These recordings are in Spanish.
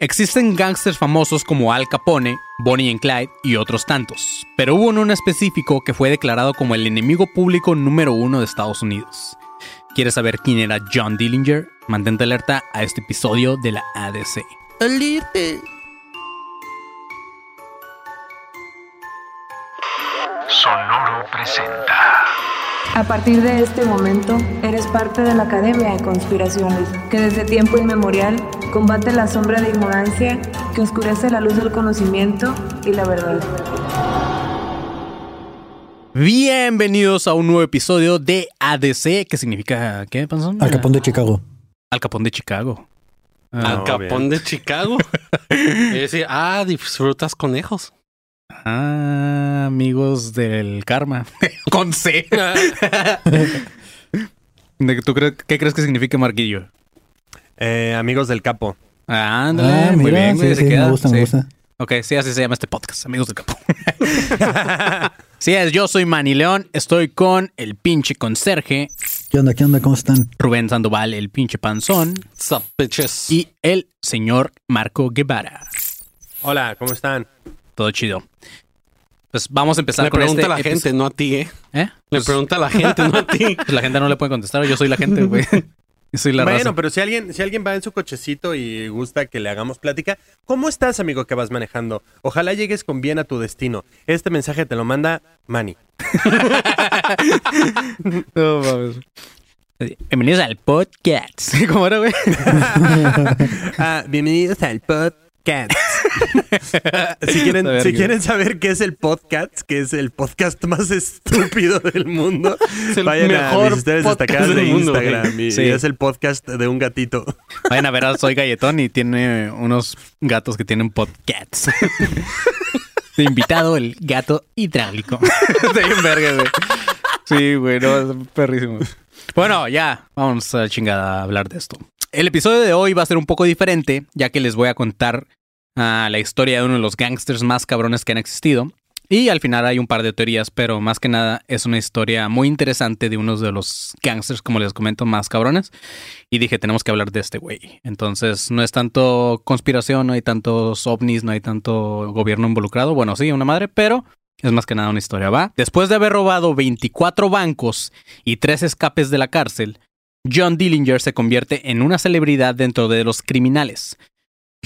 Existen gángsters famosos como Al Capone, Bonnie and Clyde y otros tantos, pero hubo uno en específico que fue declarado como el enemigo público número uno de Estados Unidos. ¿Quieres saber quién era John Dillinger? Mantente alerta a este episodio de la ADC. Sonoro presenta. A partir de este momento, eres parte de la Academia de Conspiraciones, que desde tiempo inmemorial combate la sombra de ignorancia que oscurece la luz del conocimiento y la verdad. Bienvenidos a un nuevo episodio de ADC, que significa ¿qué, Panzón? Al Capón de Chicago. Al Capón de Chicago. Al Capón de Chicago. Es decir, ah, disfrutas conejos. Ah, amigos del karma. Con C. ¿De- ¿Tú crees, qué crees que significa Marquillo? Eh, amigos del capo. Ah, ándale, Ah, muy mira, bien, güey, sí, se queda. me gusta, Sí. me gusta. Ok, sí, así se llama este podcast, amigos del capo. sí, es, yo soy Manny León, estoy con el pinche conserje, ¿Qué onda, qué onda, cómo están? Rubén Sandoval, el pinche panzón, Sup, bitches. y el señor Marco Guevara. Hola, ¿cómo están? Todo chido. Pues vamos a empezar Le con pregunta este a la gente, no a ti, ¿eh? ¿Eh? Le Pues, pregunta a la gente, no a ti. pues la gente no le puede contestar, yo soy la gente, güey. Soy la bueno, raza. pero si alguien, si alguien va en su cochecito y gusta que le hagamos plática, ¿cómo estás, amigo, que vas manejando? Ojalá llegues con bien a tu destino. Este mensaje te lo manda Manny. No mames. Bienvenidos al podcast. ¿Cómo era, güey? Ah, bienvenidos al podcast. si, quieren, si quieren saber qué es el podcast, que es el podcast más estúpido del mundo, el vayan a mis destacadas de mundo, Instagram. y- Sí. y es el podcast de un gatito. Vayan a ver a Soy Galletón y tiene unos gatos que tienen podcasts. De invitado el gato hidráulico. Está bien verga, güey. Sí, güey, no, es perrísimo. Bueno, ya, vamos a chingada a hablar de esto. El episodio de hoy va a ser un poco diferente, ya que les voy a contar ah, la historia de uno de los gangsters más cabrones que han existido. Y al final hay un par de teorías, pero más que nada es una historia muy interesante de uno de los gangsters, como les comento, más cabrones. Y dije, tenemos que hablar de este güey. Entonces, no es tanto conspiración, no hay tantos ovnis, no hay tanto gobierno involucrado. Bueno, sí, una madre, pero es más que nada una historia, ¿va? Después de haber robado 24 bancos y tres escapes de la cárcel, John Dillinger se convierte en una celebridad dentro de los criminales.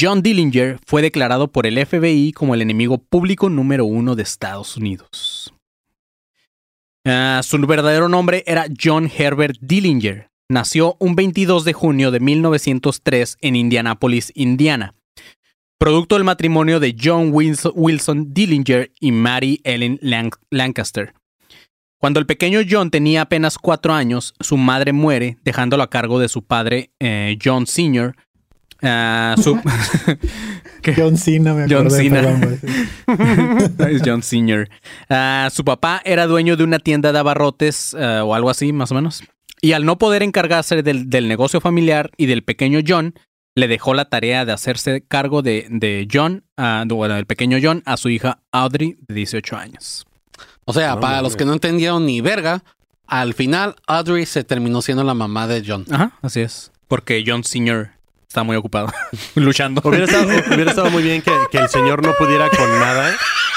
John Dillinger fue declarado por el FBI como el enemigo público número uno de Estados Unidos. Ah, su verdadero nombre era John Herbert Dillinger. Nació un 22 de junio de 1903 en Indianápolis, Indiana. Producto del matrimonio de John Wilson, Dillinger y Mary Ellen Lan- Lancaster. Cuando el pequeño John tenía apenas cuatro años, su madre muere, dejándolo a cargo de su padre, eh, John Sr. Ah, su... ¿Qué? John Cena, me John acordé, Cena. perdón, es John Sr. Ah, su papá era dueño de una tienda de abarrotes eh, o algo así, más o menos. Y al no poder encargarse del, del negocio familiar y del pequeño John, le dejó la tarea de hacerse cargo de, de John, ah, de- bueno, del pequeño John, a su hija Audrey, de 18 años. O sea, No, para los que no entendieron ni verga, al final Audrey se terminó siendo la mamá de John. Ajá, así es. Porque John Sr. está muy ocupado luchando. Hubiera estado, hubiera estado muy bien que, que el señor no pudiera con nada.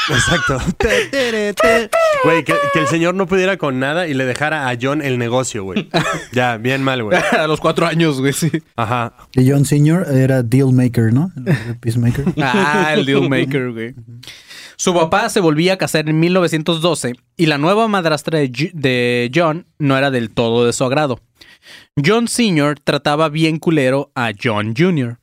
Exacto. Tere, te. Güey, que, que el señor no pudiera con nada y le dejara a John el negocio, güey. Ya, bien mal, güey. a los cuatro años, güey, sí. Ajá. Y John Sr. era Dealmaker, ¿no? El de Peacemaker. Ah, el Dealmaker, güey. Su papá se volvía a casar en 1912 y la nueva madrastra de John no era del todo de su agrado. John Sr. trataba bien culero a John Jr.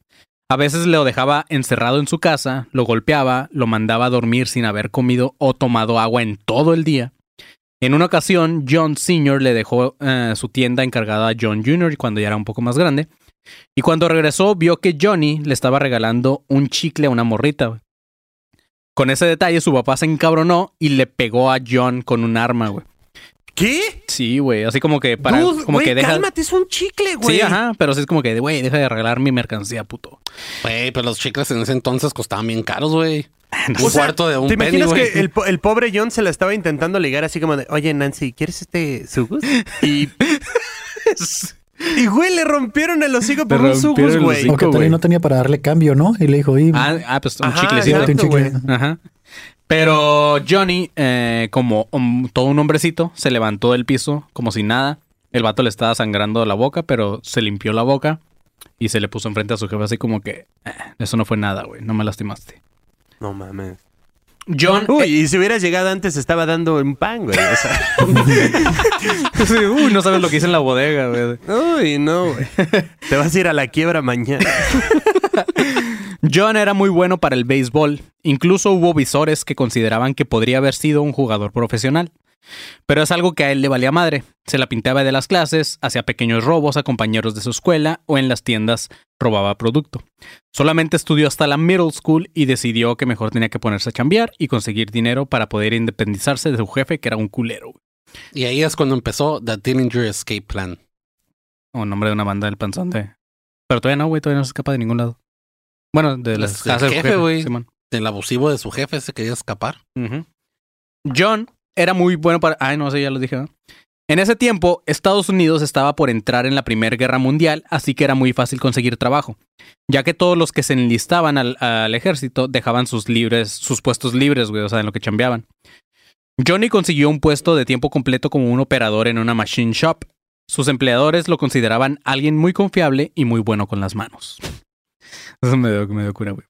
A veces lo dejaba encerrado en su casa, lo golpeaba, lo mandaba a dormir sin haber comido o tomado agua en todo el día. En una ocasión, John Sr. le dejó eh, su tienda encargada a John Jr. cuando ya era un poco más grande Y cuando regresó, vio que Johnny le estaba regalando un chicle a una morrita. Con ese detalle, su papá se encabronó y le pegó a John con un arma, güey. ¿Qué? Sí, güey. Así como que para. Dude, como que deja. cálmate, es un chicle, güey. Sí, ajá. Pero sí es como que, güey, deja de regalar mi mercancía, puto. Güey, pero los chicles en ese entonces costaban bien caros, güey. O Un sea, cuarto de un ¿Te imaginas güey. que el, po- el pobre John se la estaba intentando ligar así como de, oye, Nancy, ¿quieres este sugus? Y... y, güey, le rompieron el hocico por un sugus, güey. hocico. O que güey. también no tenía para darle cambio, ¿no? Y le dijo, y Ah, ah, pues un chiclecito. llévate un exacto, chicle. Ajá. Pero Johnny, eh, como um, todo un hombrecito, se levantó del piso como si nada. El vato le estaba sangrando la boca, pero se limpió la boca y se le puso enfrente a su jefe así como que, "Eh, eso no fue nada, güey, no me lastimaste. No mames. John, Uy, y si hubieras llegado antes estaba dando un pan, güey. O sea, Sí, uy, no sabes lo que hice en la bodega, güey. uy, no, güey. Te vas a ir a la quiebra mañana. John era muy bueno para el béisbol. Incluso hubo visores que consideraban que podría haber sido un jugador profesional. Pero es algo que a él le valía madre. Se la pintaba de las clases, hacía pequeños robos a compañeros de su escuela o en las tiendas robaba producto. Solamente estudió hasta la middle school y decidió que mejor tenía que ponerse a chambear y conseguir dinero para poder independizarse de su jefe, que era un culero. Y ahí es cuando empezó The Dillinger Escape Plan. O nombre de una banda del panzón de... Pero todavía no, güey, todavía no se escapa de ningún lado. Bueno, de las Pues, del del jefe, güey. Simón. El abusivo de su jefe se quería escapar. John era muy bueno para... Ay, no sé, ya lo dije. ¿no? En ese tiempo, Estados Unidos estaba por entrar en la Primera Guerra Mundial, así que era muy fácil conseguir trabajo, ya que todos los que se enlistaban al, al ejército dejaban sus libres, sus puestos libres, güey, o sea, en lo que chambeaban. Johnny consiguió un puesto de tiempo completo como un operador en una machine shop. Sus empleadores lo consideraban alguien muy confiable y muy bueno con las manos. Eso me dio, me dio cura, güey.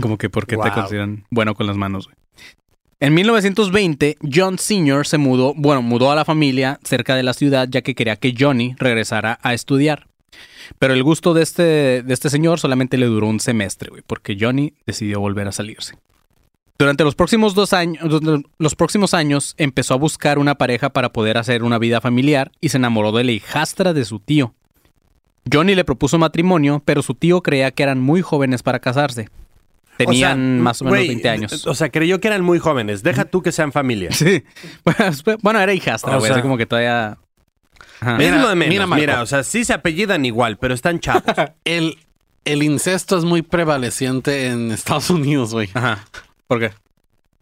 Como que, ¿por qué te consideran bueno con las manos, güey? En 1920, John Sr. se mudó, bueno, mudó a la familia cerca de la ciudad ya que quería que Johnny regresara a estudiar. Pero el gusto de este, de este señor solamente le duró un semestre, güey, porque Johnny decidió volver a salirse. Durante los próximos dos años, los próximos años empezó a buscar una pareja para poder hacer una vida familiar y se enamoró de la hijastra de su tío. Johnny le propuso matrimonio, pero su tío creía que eran muy jóvenes para casarse. Tenían O sea, más o menos güey, 20 años. O sea, creyó que eran muy jóvenes. Deja tú que sean familia. Sí. Bueno, era hijastra, O güey. sea- así como que todavía. Ajá. Mira, es lo de menos. mira, Mira, o sea, sí se apellidan igual, pero están chavos. El, el incesto es muy prevaleciente en Estados Unidos, güey. Ajá. ¿Por qué?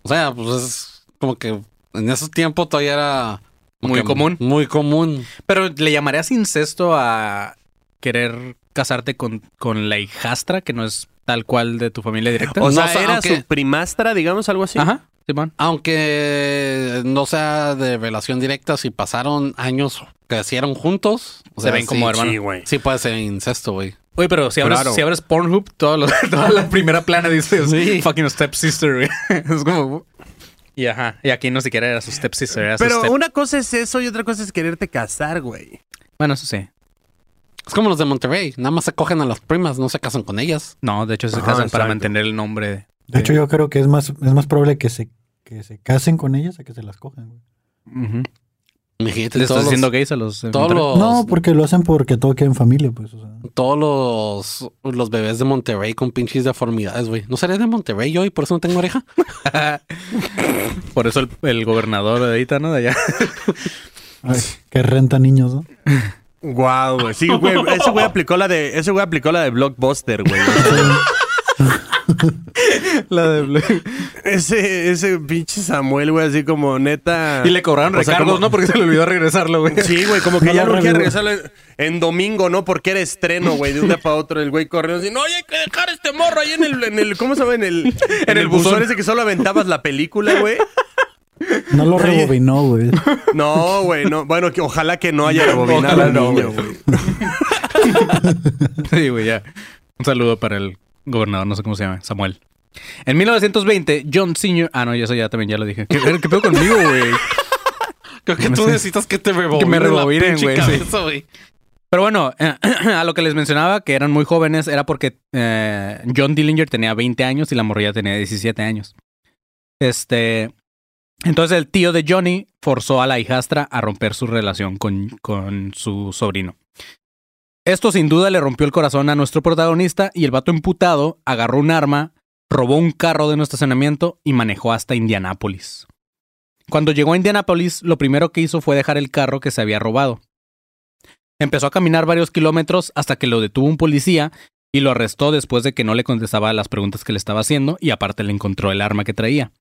O sea, pues es como que en esos tiempos todavía era Muy común. Muy común. Pero ¿le llamarías incesto a querer casarte con, con la hijastra, que no es tal cual de tu familia directa? O No, sea, o sea, era aunque- su primastra, digamos, algo así. Ajá. Simón. Aunque no sea de relación directa, si pasaron años, crecieron juntos. o Se sea, ven como sí, hermanos. Sí, güey. Sí puede ser incesto, güey. Oye, pero si abres, Claro. si abres Pornhub, todo lo- toda la primera plana dice Sí. fucking stepsister, güey. Es como... Y ajá. Y aquí no siquiera era su stepsister, era su Pero step- una cosa es eso y otra cosa es quererte casar, güey. Bueno, eso sí. Es como los de Monterrey. Nada más se cogen a las primas, no se casan con ellas. No, de hecho se Ajá, casan para mantener el nombre. De hecho, yo creo que es más, es más probable que se, que se casen con ellas a que se las cojan. Imagínate ¿Le estás los, gays a los... todos, Monterrey? los, No, porque lo hacen porque todo queda en familia, pues. O sea. todos los, los bebés de Monterrey con pinches deformidades, güey. ¿No seré de Monterrey yo y por eso no tengo oreja? Por eso el, el gobernador de ahorita, ¿no? De allá. Ay, que renta niños, ¿no? Guau, güey. Sí, güey. Ese güey aplicó la de, ese güey aplicó la de Blockbuster, güey. La de... ese, ese pinche Samuel, güey, así como neta. Y le cobraron O sea, recargos, como- ¿no? Porque se le olvidó regresarlo, güey. Sí, güey, como que No ya no quiere regresarlo en domingo, ¿no? Porque era estreno, güey, de un día para otro. El güey corriendo así, no, oye, hay que dejar este morro ahí en el, en el ¿cómo se llama? En el, en el buzón ese que solo aventabas la película, güey. No lo rebobinó, güey. No, güey, no. Bueno, que ojalá que no haya rebobinado al no, niño, güey. güey. Sí, güey, ya. Un saludo para el gobernador, no sé cómo se llama, Samuel. En 1920, John Sr. Ah, no, ya eso ya también ya lo dije. ¿Qué, qué pedo conmigo, güey? Creo que tú necesitas que te rebobinen, me rebobinen, güey. Pero bueno, a lo que les mencionaba, que eran muy jóvenes, era porque eh, John Dillinger tenía 20 años y la morrilla tenía 17 años. Este. Entonces el tío de Johnny forzó a la hijastra a romper su relación con, con su sobrino. Esto sin duda le rompió el corazón a nuestro protagonista y el vato imputado agarró un arma, robó un carro de nuestro estacionamiento y manejó hasta Indianápolis. Cuando llegó a Indianápolis, lo primero que hizo fue dejar el carro que se había robado. Empezó a caminar varios kilómetros hasta que lo detuvo un policía y lo arrestó después de que no le contestaba las preguntas que le estaba haciendo y aparte le encontró el arma que traía.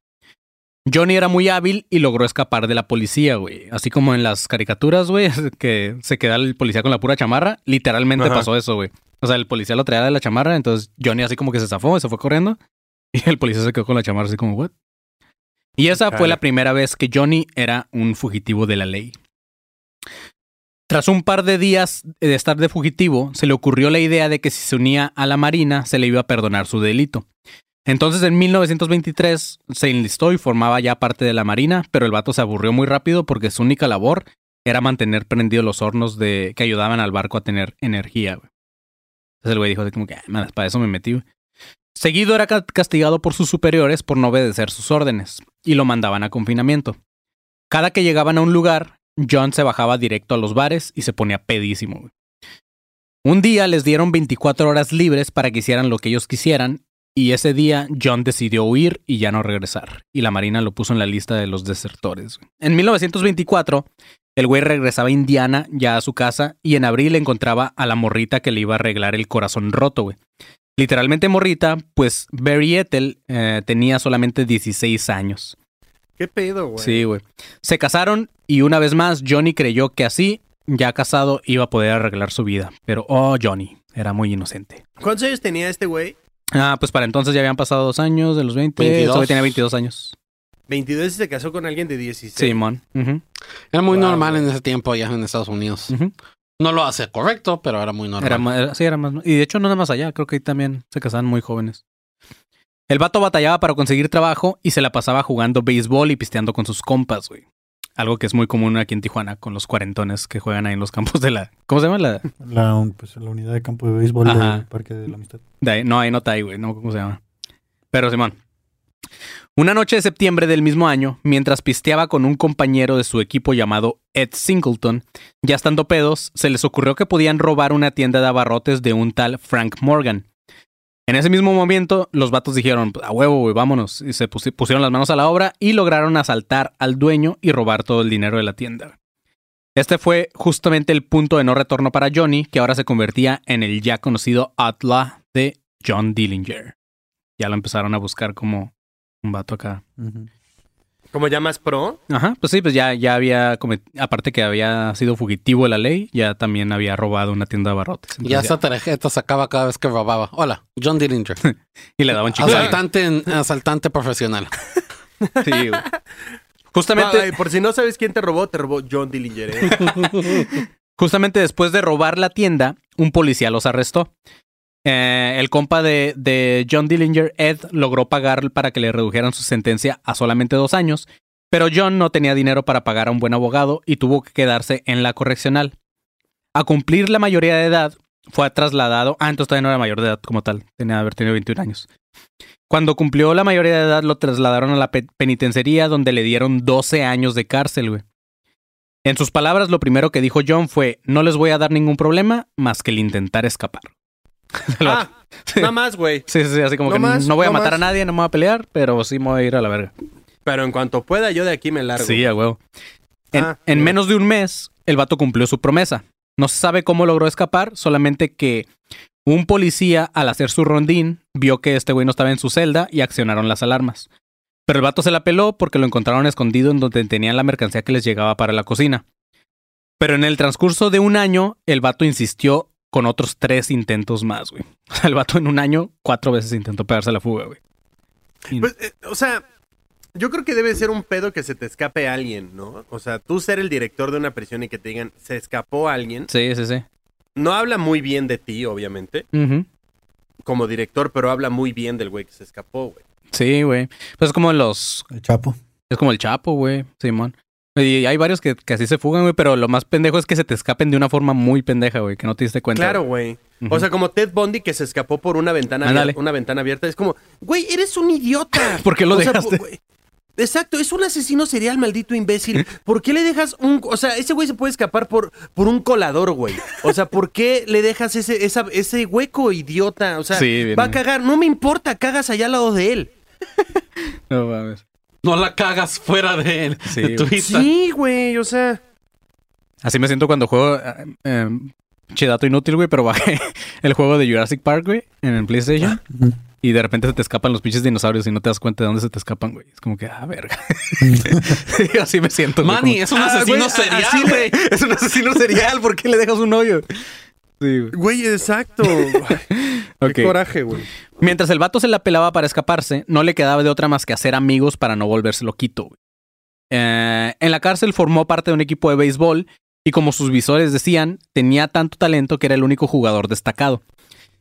Johnny era muy hábil y logró escapar de la policía, güey. Así como en las caricaturas, güey, que se queda el policía con la pura chamarra. Literalmente Ajá. pasó eso, güey. O sea, el policía lo traía de la chamarra, entonces Johnny así como que se zafó y se fue corriendo. Y el policía se quedó con la chamarra así como, ¿what? Y esa fue la primera vez que Johnny era un fugitivo de la ley. Tras un par de días de estar de fugitivo, se le ocurrió la idea de que si se unía a la Marina se le iba a perdonar su delito. Entonces en 1923 se enlistó y formaba ya parte de la Marina, pero el vato se aburrió muy rápido porque su única labor era mantener prendidos los hornos de que ayudaban al barco a tener energía. Entonces el güey dijo así como que, "Ah, para eso me metí. güey". Seguido era ca- castigado por sus superiores por no obedecer sus órdenes y lo mandaban a confinamiento. Cada que llegaban a un lugar, John se bajaba directo a los bares y se ponía pedísimo. Un día les dieron 24 horas libres para que hicieran lo que ellos quisieran y ese día John decidió huir y ya no regresar. Y la Marina lo puso en la lista de los desertores. En 1924, el güey regresaba a Indiana ya a su casa y en abril encontraba a la morrita que le iba a arreglar el corazón roto, güey. Literalmente morrita, pues Barry Ethel eh, tenía solamente 16 años. ¿Qué pedo, güey? Sí, güey. Se casaron y una vez más Johnny creyó que así, ya casado, iba a poder arreglar su vida. Pero, oh, Johnny, era muy inocente. ¿Cuántos años tenía este güey? Ah, pues para entonces ya habían pasado dos años, de los 20. 22. Ese güey tenía 22 años. 22 y se casó con alguien de 16. Simón. Ujú, Era muy Wow, normal en ese tiempo allá en Estados Unidos. No lo hace correcto, pero era muy normal. Era, ma- era- sí, era más. Y de hecho, no nada más allá. Creo que ahí también se casaban muy jóvenes. El vato batallaba para conseguir trabajo y se la pasaba jugando béisbol y pisteando con sus compas, güey. Algo que es muy común aquí en Tijuana con los cuarentones que juegan ahí en los campos de la. ¿Cómo se llama? La, La, pues, la unidad de campo de béisbol Ajá. del Parque de la Amistad. de ahí- no, ahí no está ahí, güey. No, ¿cómo se llama? Pero Simón. Una noche de septiembre del mismo año, mientras pisteaba con un compañero de su equipo llamado Ed Singleton, ya estando pedos, se les ocurrió que podían robar una tienda de abarrotes de un tal Frank Morgan. En ese mismo momento, los vatos dijeron, a huevo, güey, vámonos. Y se pusi- pusieron las manos a la obra y lograron asaltar al dueño y robar todo el dinero de la tienda. Este fue justamente el punto de no retorno para Johnny, que ahora se convertía en el ya conocido Outlaw de John Dillinger. Ya lo empezaron a buscar como un vato acá. Como ya más pro. Ajá, pues sí, pues ya, ya había, aparte que había sido fugitivo de la ley, ya también había robado una tienda de abarrotes. Ya esta tarjeta sacaba cada vez que robaba. Hola, John Dillinger. y le daban chicos. asaltante, asaltante profesional. Sí, güey. Justamente, Ay, por si no sabes quién te robó, te robó John Dillinger. ¿eh? Justamente después de robar la tienda, un policía los arrestó. Eh, el compa de, John Dillinger, Ed, logró pagar para que le redujeran su sentencia a solamente dos años, pero John no tenía dinero para pagar a un buen abogado y tuvo que quedarse en la correccional. A cumplir la mayoría de edad, fue trasladado. Ah, entonces todavía no era mayor de edad como tal, tenía haber tenido 21 años. Cuando cumplió la mayoría de edad, lo trasladaron a la pe- penitenciaría donde le dieron 12 años de cárcel, güey. En sus palabras, lo primero que dijo John fue: No les voy a dar ningún problema más que el intentar escapar. Ah, nada más, güey. Sí, sí, sí, así como No que más, no voy a no matar más. a nadie, no me voy a pelear, pero sí me voy a ir a la verga. Pero en cuanto pueda, yo de aquí me largo. Sí, a huevo. En, Ah, en menos de un mes, el vato cumplió su promesa. No se sabe cómo logró escapar, solamente que un policía, al hacer su rondín, vio que este güey no estaba en su celda y accionaron las alarmas. Pero el vato se la peló porque lo encontraron escondido en donde tenían la mercancía que les llegaba para la cocina. Pero en el transcurso de un año, el vato insistió con otros tres intentos más, güey. O sea, el vato en un año cuatro veces intentó pegarse la fuga, güey. Y- Pues, eh, o sea, yo creo que debe ser un pedo que se te escape alguien, ¿no? O sea, tú ser el director de una prisión y que te digan, se escapó alguien. Sí, sí, sí. No habla muy bien de ti, obviamente, como director, pero habla muy bien del güey que se escapó, güey. Sí, güey. Pues es como los El Chapo. Es como el Chapo, güey, Simón. Y hay varios que, que así se fugan, güey, pero lo más pendejo es que se te escapen de una forma muy pendeja, güey, que no te diste cuenta. Claro, güey. O sea, como Ted Bundy que se escapó por una ventana, una ventana abierta. Es como, güey, eres un idiota. ¿Por qué lo O dejaste? Exacto, es un asesino serial, maldito imbécil. ¿Por qué le dejas un... O sea, ese güey se puede escapar por, por un colador, güey. O sea, ¿por qué le dejas ese, esa- ese hueco, idiota? O sea, Sí, va a cagar. No me importa, cagas allá al lado de él. No mames. No la cagas fuera de, él, Sí, de tu vista. Sí, güey, o sea... Así me siento cuando juego. eh, eh, che, dato inútil, güey, pero bajé el juego de Jurassic Park, güey, en el PlayStation. Y de repente se te escapan los pinches dinosaurios y no te das cuenta de dónde se te escapan, güey. Es como que, ah, verga. Sí, así me siento. güey, Manny, como- es un Ah, asesino serial, así, güey. Es un asesino serial. ¿Por qué le dejas un hoyo? Sí, güey. Güey, exacto. Qué coraje, güey. Mientras el vato se la pelaba para escaparse, no le quedaba de otra más que hacer amigos para no volverse loquito. güey. Eh, en la cárcel formó parte de un equipo de béisbol y como sus visores decían, tenía tanto talento que era el único jugador destacado.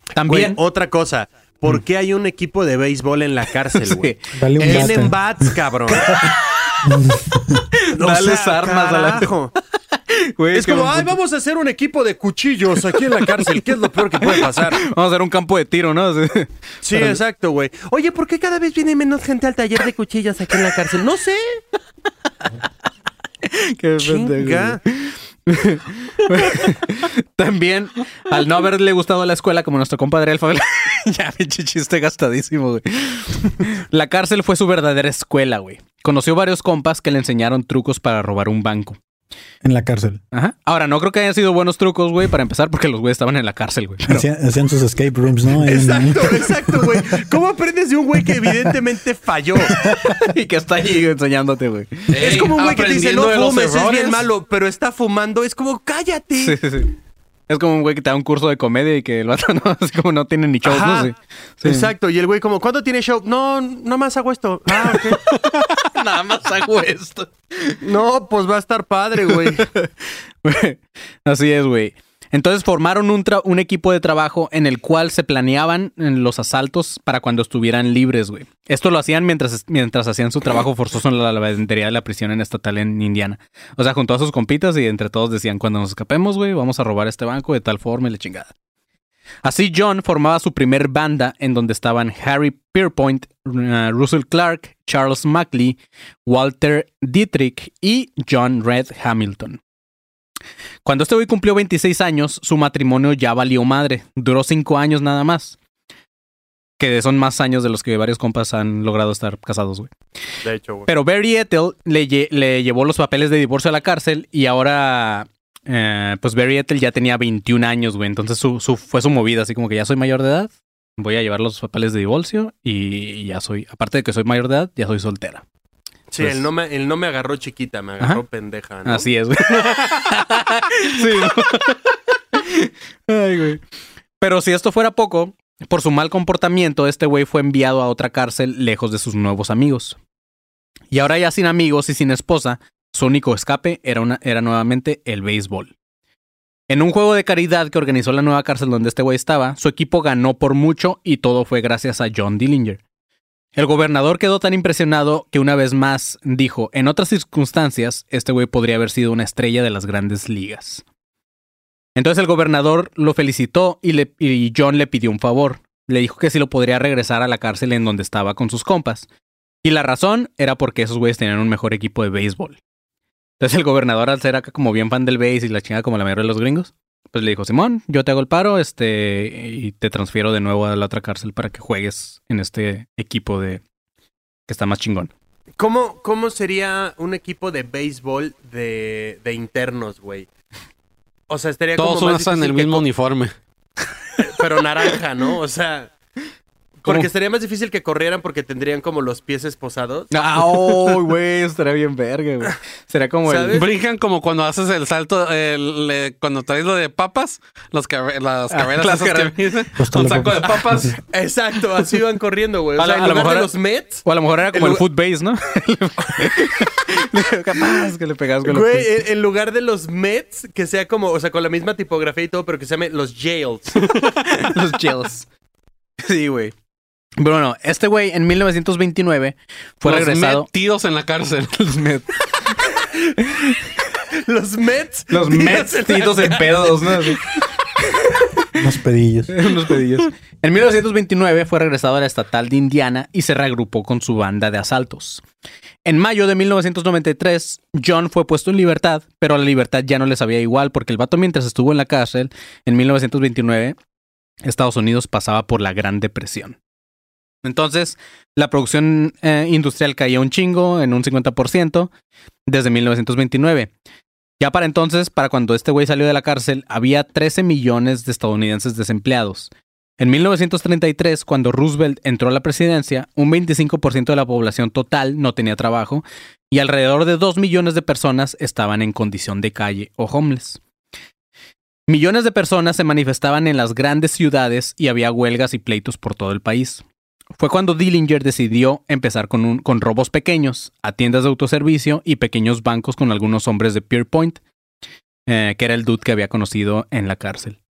Güey, También... otra cosa. ¿Por qué hay un equipo de béisbol en la cárcel, Sí. güey? Dale un Tienen bats, cabrón. O Dales sea, armas a la- carajo. Güey, Es como, ay, vamos a hacer un equipo de cuchillos aquí en la cárcel. ¿Qué es lo peor que puede pasar? Vamos a hacer un campo de tiro, ¿no? Sí. Exacto, güey. Oye, ¿por qué cada vez viene menos gente al taller de cuchillos aquí en la cárcel? No sé. Qué Chinga. pendejo. También, al no haberle gustado la escuela, como nuestro compadre Alfa, ya, pinche chiste gastadísimo, güey. La cárcel fue su verdadera escuela, güey. Conoció varios compas que le enseñaron trucos para robar un banco. En la cárcel. Ajá. Ahora, no creo que hayan sido buenos trucos, güey, para empezar, porque los güeyes estaban en la cárcel, güey. Pero- Hacían, hacían sus escape rooms, ¿no? Exacto, exacto, güey. ¿Cómo aprendes de un güey que evidentemente falló? y que está ahí enseñándote, güey. Es como un güey que te dice, no fumes, es bien malo, pero está fumando. Es como, cállate. Sí, sí, sí. Es como un güey que te da un curso de comedia y que el vato no, así como no tiene ni shows, Ajá. ¿no? Sí. Sí. Exacto, y el güey como, ¿cuándo tiene show? No, no más hago esto. Ah, ok. Nada más hago esto. No, pues va a estar padre. Güey, Así es, güey. Entonces formaron un, un equipo de trabajo en el cual se planeaban los asaltos para cuando estuvieran libres, güey. Esto lo hacían mientras, mientras hacían su trabajo forzoso en la lavandería de la prisión en estatal en Indiana. O sea, junto a sus compitas y entre todos decían, cuando nos escapemos, güey, vamos a robar este banco de tal forma y la chingada. Así John formaba su primer banda en donde estaban Harry Pierpoint, uh, Russell Clark, Charles Mackley, Walter Dietrich y John Red Hamilton. Cuando este güey cumplió 26 años, su matrimonio ya valió madre. Duró 5 años nada más. Que son más años de los que varios compas han logrado estar casados, güey. De hecho, güey. Pero Barry Ethel le, lle- le llevó los papeles de divorcio a la cárcel y ahora, eh, pues Barry Ethel ya tenía 21 años, güey. Entonces su, su- fue su movida, así como que ya soy mayor de edad, voy a llevar los papeles de divorcio y ya soy, aparte de que soy mayor de edad, ya soy soltera. Sí, Pues- él, no me, él no me agarró chiquita, me agarró Ajá. pendeja, ¿no? Así es, güey. sí. Ay, güey. Pero si esto fuera poco, por su mal comportamiento, este güey fue enviado a otra cárcel lejos de sus nuevos amigos. Y ahora ya sin amigos y sin esposa, su único escape era, una, era nuevamente el béisbol. En un juego de caridad que organizó la nueva cárcel donde este güey estaba, su equipo ganó por mucho y todo fue gracias a John Dillinger. El gobernador quedó tan impresionado que una vez más dijo, en otras circunstancias, este güey podría haber sido una estrella de las grandes ligas. Entonces el gobernador lo felicitó y, le- y John le pidió un favor. Le dijo que si lo podría regresar a la cárcel en donde estaba con sus compas. Y la razón era porque esos güeyes tenían un mejor equipo de béisbol. Entonces el gobernador, al ser acá como bien fan del béis y la chingada como la mayoría de los gringos, pues le dijo, Simón, yo te hago el paro este, y te transfiero de nuevo a la otra cárcel para que juegues en este equipo de que está más chingón. ¿Cómo, ¿Cómo sería un equipo de béisbol de, de internos, güey? O sea, estaría Todos como más usan el mismo uniforme. Pero naranja, ¿no? O sea... Porque sería más difícil que corrieran porque tendrían como los pies esposados. Ah, oh, güey, estaría bien verga, güey. Sería como el... Brincan como cuando haces el salto, el, eh, cuando traes lo de papas, los cabe- las Ah, carreras las esas carreras. que dicen, Los un saco de papas. Exacto, así van corriendo, güey. O A sea, en a lo lugar de mejor- los Mets... O a lo mejor era como En el, lugar- footbase, ¿no? Capaz que le pegas con los Güey, en, en lugar de los Mets, que sea como, o sea, con la misma tipografía y todo, pero que se llame los Jails. los Chills. Sí, güey. Pero bueno, este güey en 1929 fue los regresado. metidos en la cárcel. Los Mets. los Mets. Los Mets en en pedos, ¿no? Unos pedillos. Unos pedillos. En 1929 fue regresado a la estatal de Indiana y se reagrupó con su banda de asaltos. En mayo de 1993, John fue puesto en libertad, pero la libertad ya no le sabía igual porque el vato mientras estuvo en la cárcel en 1929, Estados Unidos pasaba por la Gran Depresión. Entonces, la producción eh, industrial caía un chingo en un 50% desde 1929. Ya para entonces, para cuando este güey salió de la cárcel, había 13 millones de estadounidenses desempleados. En 1933, cuando Roosevelt entró a la presidencia, un 25% de la población total no tenía trabajo y alrededor de 2 millones de personas estaban en condición de calle o homeless. Millones de personas se manifestaban en las grandes ciudades y había huelgas y pleitos por todo el país. Fue cuando Dillinger decidió empezar con, robos pequeños a tiendas de autoservicio y pequeños bancos con algunos hombres de Pierpoint, eh, que era el dude que había conocido en la cárcel.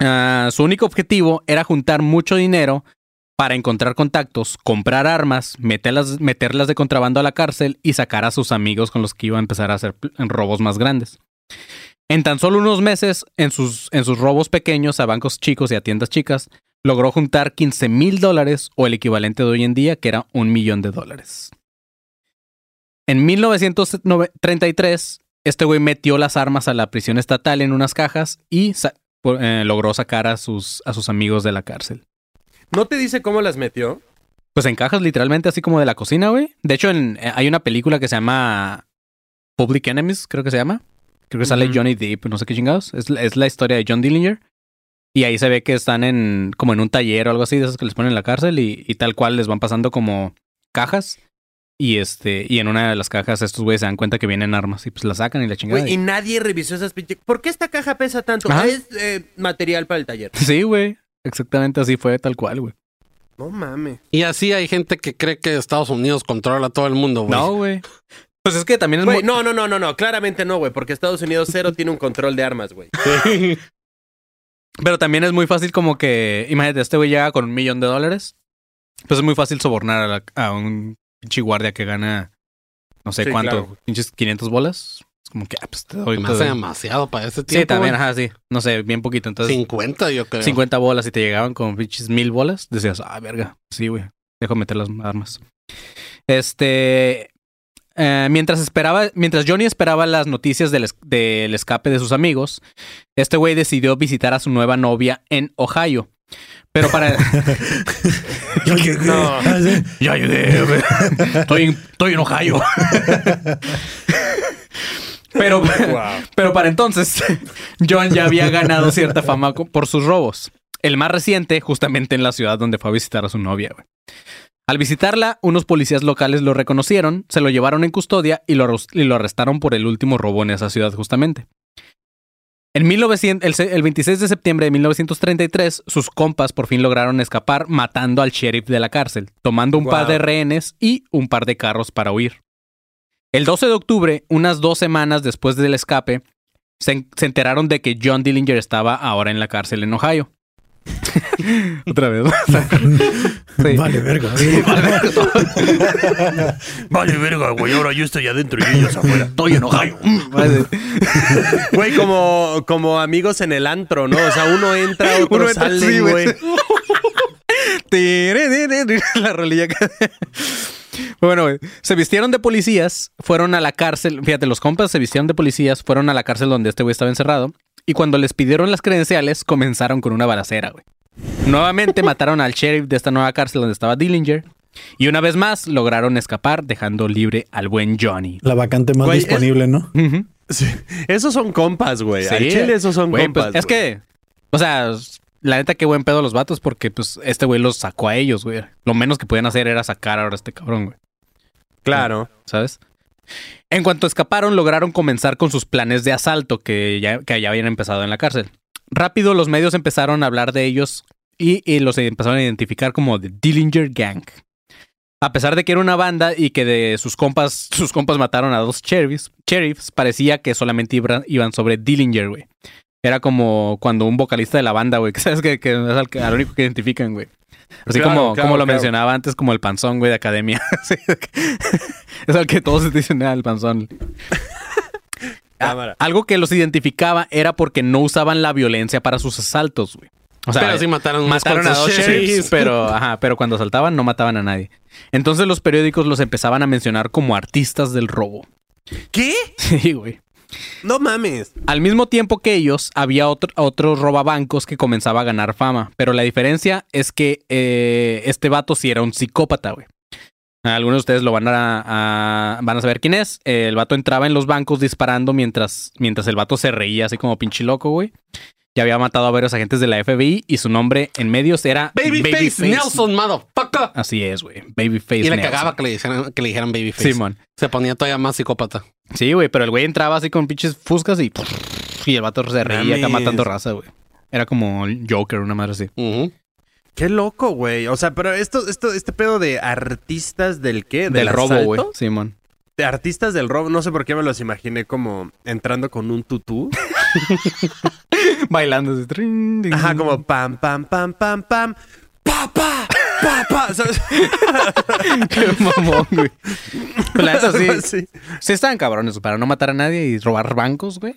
Ah, su único objetivo era juntar mucho dinero para encontrar contactos, comprar armas, meterlas, de contrabando a la cárcel y sacar a sus amigos con los que iba a empezar a hacer robos más grandes. En tan solo unos meses, en sus robos pequeños a bancos chicos y a tiendas chicas, logró juntar 15 mil dólares o el equivalente de hoy en día, que era un millón de dólares. En 1933, este güey metió las armas a la prisión estatal en unas cajas y sa- eh, logró sacar a sus, a sus amigos de la cárcel. ¿No te dice cómo las metió? Pues en cajas literalmente así como de la cocina, güey. De hecho, en- eh, hay una película que se llama Public Enemies, creo que se llama. Creo que sale. Johnny Depp, no sé qué chingados. Es, es la historia de John Dillinger. Y ahí se ve que están en como en un taller o algo así, de esos que les ponen en la cárcel y, y tal cual les van pasando como cajas. Y este, y en una de las cajas estos güeyes se dan cuenta que vienen armas y pues las sacan y la chingada. Güey, y nadie revisó esas pinches. ¿Por qué esta caja pesa tanto? Ajá. Ah, es eh, material para el taller. Sí, güey. Exactamente así fue, tal cual, güey. No mames. Y así hay gente que cree que Estados Unidos controla a todo el mundo, güey. No, güey. Pues es que también es Güey, muy... no, no, no, no, no. Claramente no, güey. Porque Estados Unidos cero tiene un control de armas, güey. Pero también es muy fácil como que, imagínate, este güey llega con un millón de dólares. Pues es muy fácil sobornar a, la- a un pinche guardia que gana, no sé Sí, cuánto, claro. pinches 500 bolas. Es como que, ah, pues te doy. Me hace demasiado para ese tiempo. Sí, también, ajá, sí. No sé, bien poquito. Entonces, 50, yo creo. 50 bolas y te llegaban con pinches mil bolas. Decías, ah, verga. Sí, güey. Dejo meter las armas. Este. Eh, mientras esperaba, mientras Johnny esperaba las noticias del, es- del escape de sus amigos, este güey decidió visitar a su nueva novia en Ohio. Pero para. Yo llegué. No. Ah, llegué, güey. Estoy en, estoy en Ohio. Pero, pero para entonces, John ya había ganado cierta fama por sus robos. El más reciente, justamente en la ciudad donde fue a visitar a su novia. güey. Al visitarla, unos policías locales lo reconocieron, se lo llevaron en custodia y lo, y lo arrestaron por el último robo en esa ciudad, justamente. En 1900, el, se- el 26 de septiembre de 1933, sus compas por fin lograron escapar matando al sheriff de la cárcel, tomando un par de rehenes y un par de carros para huir. El 12 de octubre, unas dos semanas después del escape, se enteraron de que John Dillinger estaba ahora en la cárcel en Ohio. Otra vez. Sí. Vale, verga. Vale, verga, güey. Ahora yo estoy adentro y ellos afuera. Estoy en Ohio. Güey, como, como amigos en el antro, ¿no? O sea, uno entra, otro Uno entra, sale, sí, güey. güey. La rolilla que... Bueno, güey, se vistieron de policías, fueron a la cárcel. Fíjate, los compas se vistieron de policías, fueron a la cárcel donde este güey estaba encerrado. Y cuando les pidieron las credenciales, comenzaron con una balacera, güey. Nuevamente mataron al sheriff de esta nueva cárcel donde estaba Dillinger. Y una vez más lograron escapar, dejando libre al buen Johnny. La vacante más Güey, es- disponible, ¿no? Sí. Esos son compas, güey. Sí. Al chile esos son Güey, compas. pues, es que, o sea, la neta, qué buen pedo los vatos, porque pues este güey los sacó a ellos, güey. Lo menos que podían hacer era sacar ahora a este cabrón, güey. Claro. ¿Sabes? En cuanto escaparon, lograron comenzar con sus planes de asalto que ya, que ya habían empezado en la cárcel. Rápido, los medios empezaron a hablar de ellos y, los empezaron a identificar como The Dillinger Gang. A pesar de que era una banda y que de sus compas, sus compas mataron a dos sheriffs, parecía que solamente iban, sobre Dillinger, güey. Era como cuando un vocalista de la banda, güey, que sabes que, es al, al único que identifican, güey. Así Claro, como, claro, como lo claro. mencionaba antes, como el panzón, güey, de academia. Es al que todos dicen, ah, el panzón. a- Cámara. algo que los identificaba era porque no usaban la violencia para sus asaltos, güey. O sea, Pero sí mataron mataron a dos sheriffs. sheriffs, pero, ajá, pero cuando asaltaban no mataban a nadie. Entonces los periódicos los empezaban a mencionar como artistas del robo. ¿Qué? Sí, güey. No mames. Al mismo tiempo que ellos, había otro, otro robabancos que comenzaba a ganar fama. Pero la diferencia es que eh, este vato sí era un psicópata, güey. Algunos de ustedes lo van a, a- van a saber quién es. El vato entraba en los bancos disparando mientras, mientras el vato se reía así como pinche loco, güey. Ya había matado a varios agentes de la FBI y su nombre en medios era Babyface Nelson, motherfucker. Así es, güey. Babyface Y le Nelson. cagaba que le dijeran, que le dijeran Babyface. Simón. Se ponía todavía más psicópata. Sí, güey, pero el güey entraba así con pinches fuscas y, y el vato se reía acá matando raza, güey. Era como el Joker, una madre así. Qué loco, güey. O sea, pero esto, esto, este pedo de artistas del qué? ¿Del, Del robo, güey. Simón. De artistas del robo. No sé por qué me los imaginé como entrando con un tutú. Bailando así. Ajá, como pam, pam, pam, pam, pam. Pa, pa, pa, pa. ¿sabes? Qué mamón, güey. La neta, sí. Sí. Sí estaban cabrones para no matar a nadie y robar bancos, güey.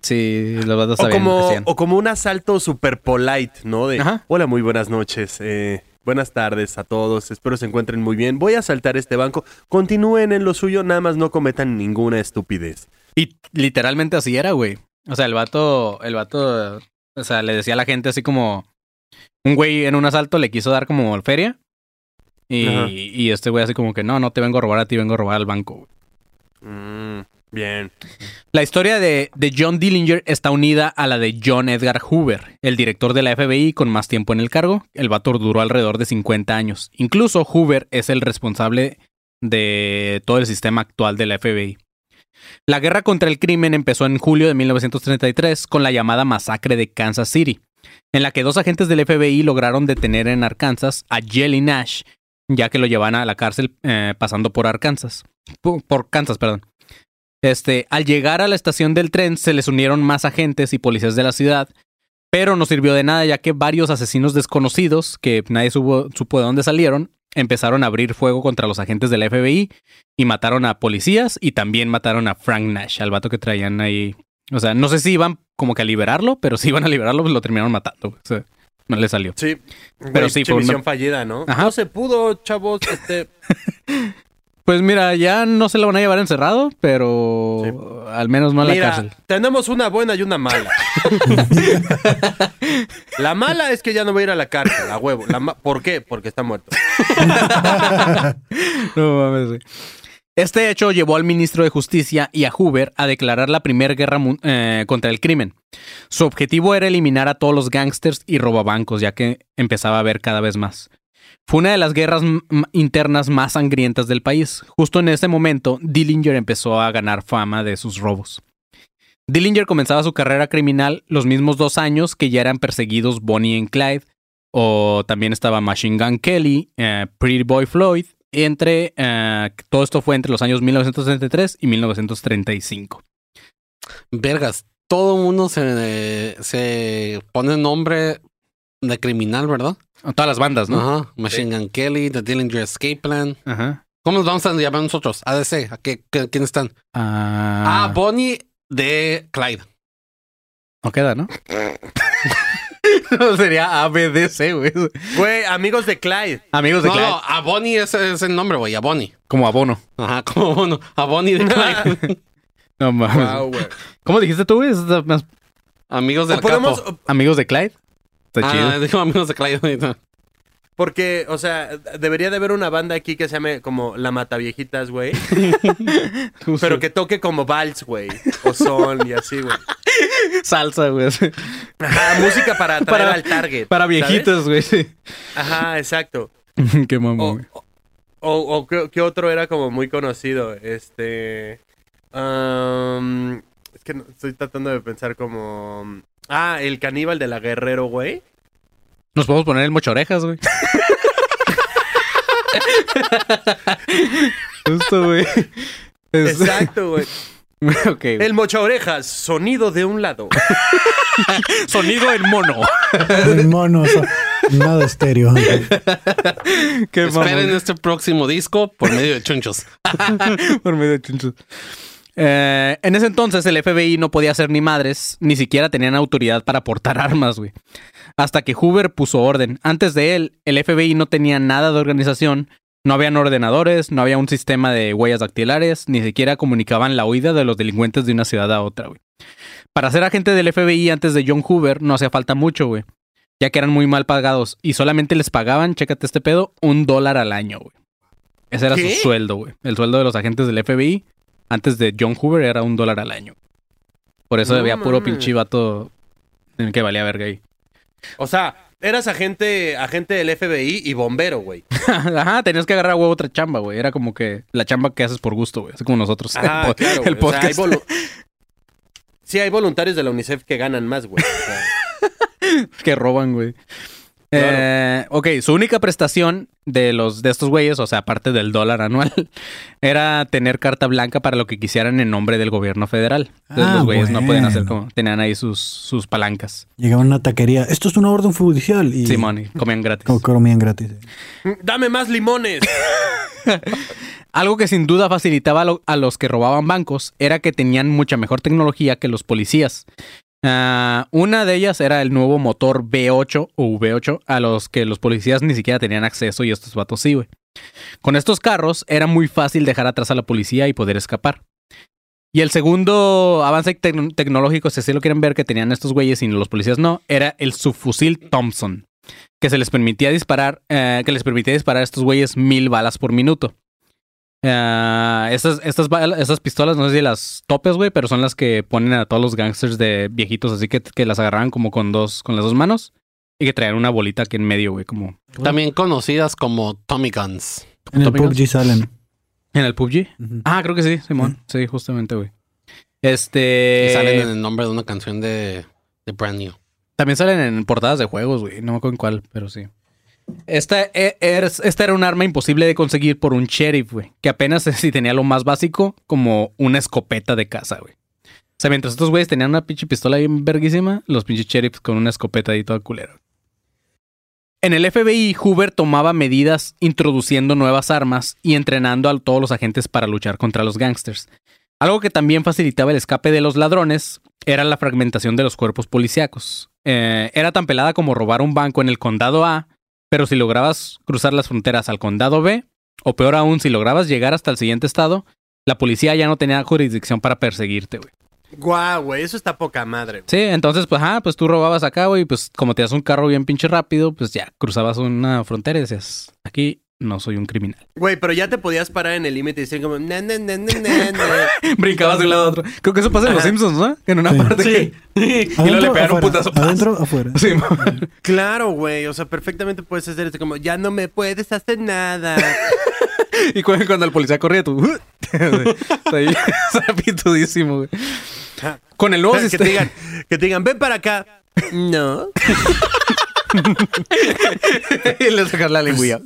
Sí, los vatos O como, o como un asalto super polite, ¿no? De, Ajá. hola, muy buenas noches. eh, buenas tardes a todos. Espero se encuentren muy bien. Voy a asaltar este banco. Continúen en lo suyo, nada más no cometan ninguna estupidez. Y literalmente así era, güey. O sea, el vato, el vato, o sea, le decía a la gente así como... Un güey en un asalto le quiso dar como feria. Y, y este güey así como que, no, no te vengo a robar a ti, vengo a robar al banco. Mm, bien. La historia de, de John Dillinger está unida a la de John Edgar Hoover, el director de la FBI con más tiempo en el cargo. El vato duró alrededor de 50 años. Incluso Hoover es el responsable de todo el sistema actual de la FBI. La guerra contra el crimen empezó en julio de 1933 con la llamada masacre de Kansas City, en la que dos agentes del FBI lograron detener en Arkansas a Jelly Nash, ya que lo llevaban a la cárcel eh, pasando por Arkansas. Por, Kansas, perdón. Este, al llegar a la estación del tren se les unieron más agentes y policías de la ciudad, pero no sirvió de nada ya que varios asesinos desconocidos, que nadie supo, supo de dónde salieron, empezaron a abrir fuego contra los agentes de la FBI y mataron a policías y también mataron a Frank Nash, al vato que traían ahí. O sea, no sé si iban como que a liberarlo, pero si iban a liberarlo, pues lo terminaron matando. O sea, no le salió. Sí. Pero Güey, sí, fue una- fallida, ¿no? Ajá. No se pudo, chavos. Este... Pues mira, ya no se lo van a llevar encerrado, pero al menos no a la Mira, cárcel. tenemos una buena y una mala. la mala es que ya no va a ir a la cárcel, a huevo. La ma- ¿Por qué? Porque está muerto. No mames, güey. Este hecho llevó al ministro de Justicia y a Hoover a declarar la primera guerra eh, contra el crimen. Su objetivo era eliminar a todos los gángsters y robabancos, ya que empezaba a haber cada vez más. Fue una de las guerras internas más sangrientas del país. Justo en ese momento, Dillinger empezó a ganar fama de sus robos. Dillinger comenzaba su carrera criminal los mismos dos años que ya eran perseguidos Bonnie y Clyde, o también estaba Machine Gun Kelly, eh, Pretty Boy Floyd, entre eh, todo esto fue entre los años 1963 y 1935. Vergas, todo mundo se, se pone nombre de criminal, ¿verdad? Todas las bandas, ¿no? Ajá. Machine Gun Kelly, The Dillinger Escape Plan. Ajá. ¿Cómo nos vamos a llamar nosotros? ADC. ¿A qué, qué- ¿Quiénes están? Ah, Ah, Bonnie de Clyde. no queda, ¿no? no sería ABDC, güey. Güey, amigos de Clyde. Amigos de No, Clyde. no, a Bonnie es, es el nombre, güey. A Bonnie. Como abono. Ajá, como bueno. A Bonnie de Clyde. No mames. Wow, güey. ¿Cómo dijiste tú, güey? Amigos del podemos, capo. Amigos de Clyde. Está Ah, chido. digo amigos de Clyde. Porque, o sea, debería de haber una banda aquí que se llame como La Mataviejitas, güey. Pero que toque como vals, güey. O son y así, güey. Salsa, güey. Ajá, música para atraer Para- al target. Para viejitos, güey. sí. Ajá, exacto. Qué mamón, güey. o, o- o ¿qué, qué otro era como muy conocido? Este. am, es que no- estoy tratando de pensar como. Ah, el caníbal de la Guerrero, güey. Nos podemos poner el mocho orejas, güey. Justo, güey. Es- Exacto, güey. El mocha orejas, sonido de un lado. sonido en mono. En monos, nada estéreo. Qué Esperen este próximo disco por medio de chunchos. Por medio de chunchos. Eh, en ese entonces el FBI no podía hacer ni madres, ni siquiera tenían autoridad para portar armas, güey. Hasta que Hoover puso orden. Antes de él, el FBI no tenía nada de organización, no habían ordenadores, no había un sistema de huellas dactilares, ni siquiera comunicaban la huida de los delincuentes de una ciudad a otra, güey. Para ser agente del FBI antes de John Hoover no hacía falta mucho, güey. Ya que eran muy mal pagados y solamente les pagaban, chécate este pedo, un dólar al año, güey. Ese era ¿Qué? su sueldo, güey. El sueldo de los agentes del FBI antes de John Hoover era un dólar al año. Por eso No había puro mames. pinche vato en el que valía verga ahí. O sea, eras agente, agente del FBI y bombero, güey. Ajá, tenías que agarrar a huevo otra chamba, güey. Era como que la chamba que haces por gusto, güey. Así como nosotros. Ah, el, claro, el güey. O sea, hay podcast. volu- sí, hay voluntarios de la UNICEF que ganan más, güey. O sea, que roban, güey. Claro. Eh, ok, su única prestación de los de estos güeyes, o sea, aparte del dólar anual, era tener carta blanca para lo que quisieran en nombre del gobierno federal. Entonces Ah, los güeyes no podían hacer como tenían ahí sus, sus palancas. Llegaba a una taquería. Esto es una orden judicial. Y Simón, comían gratis. Como comían gratis. Dame más limones. Algo que sin duda facilitaba a, lo- a los que robaban bancos era que tenían mucha mejor tecnología que los policías. Ah, una de ellas era el nuevo motor V8 o V8 a los que los policías ni siquiera tenían acceso y estos vatos sí, güey. Con estos carros era muy fácil dejar atrás a la policía y poder escapar. Y el segundo avance tec- tecnológico, si así lo quieren ver, que tenían estos güeyes y los policías no, era el subfusil Thompson, que se les permitía disparar, eh, que les permitía disparar a estos güeyes mil balas por minuto. Ah, estas, estas, pistolas, no sé si las topes, güey, pero son las que ponen a todos los gangsters de viejitos, así que, que las agarraban como con dos, con las dos manos y que traían una bolita aquí en medio, güey, como También conocidas como Tommy Guns. En el. PUBG salen. en el PUBG. Ah, creo que sí, Simón. Sí, justamente, güey. Este. Y salen en el nombre de una canción de, de Brand New. También salen en portadas de juegos, güey. No me acuerdo en cuál, pero sí. Esta, e- era- esta era un arma imposible de conseguir por un sheriff, güey. Que apenas si tenía lo más básico, como una escopeta de casa, güey. O sea, mientras estos güeyes tenían una pinche pistola bien verguísima, los pinches sheriffs con una escopeta ahí toda culera. En el FBI, Hoover tomaba medidas introduciendo nuevas armas y entrenando a todos los agentes para luchar contra los gangsters. Algo que también facilitaba el escape de los ladrones era la fragmentación de los cuerpos policíacos. Eh, era tan pelada como robar un banco en el condado A, pero si lograbas cruzar las fronteras al condado B, o peor aún, si lograbas llegar hasta el siguiente estado, la policía ya no tenía jurisdicción para perseguirte, güey. Guau, güey, eso está poca madre. Sí, entonces, pues, ah, pues tú robabas acá, güey, pues como te das un carro bien pinche rápido, pues ya cruzabas una frontera y decías, aquí no soy un criminal. Güey, pero ya te podías parar en el límite y decir como... Na, na, na, na, na, na. Brincabas de un lado a otro. Creo que eso pasa en los Simpsons, ¿no? En una Sí. parte que- y luego le pegan un afuera. putazo. ¡paz! Adentro, afuera. Sí. Claro, güey, o sea, perfectamente puedes hacer esto como... Ya no me puedes hacer nada. Y cu- cuando el policía corría, tú. Rapidísimo, güey. Con el nuevo que te sistema. digan, que te digan, ven para acá. No. y le sacas la lengüilla.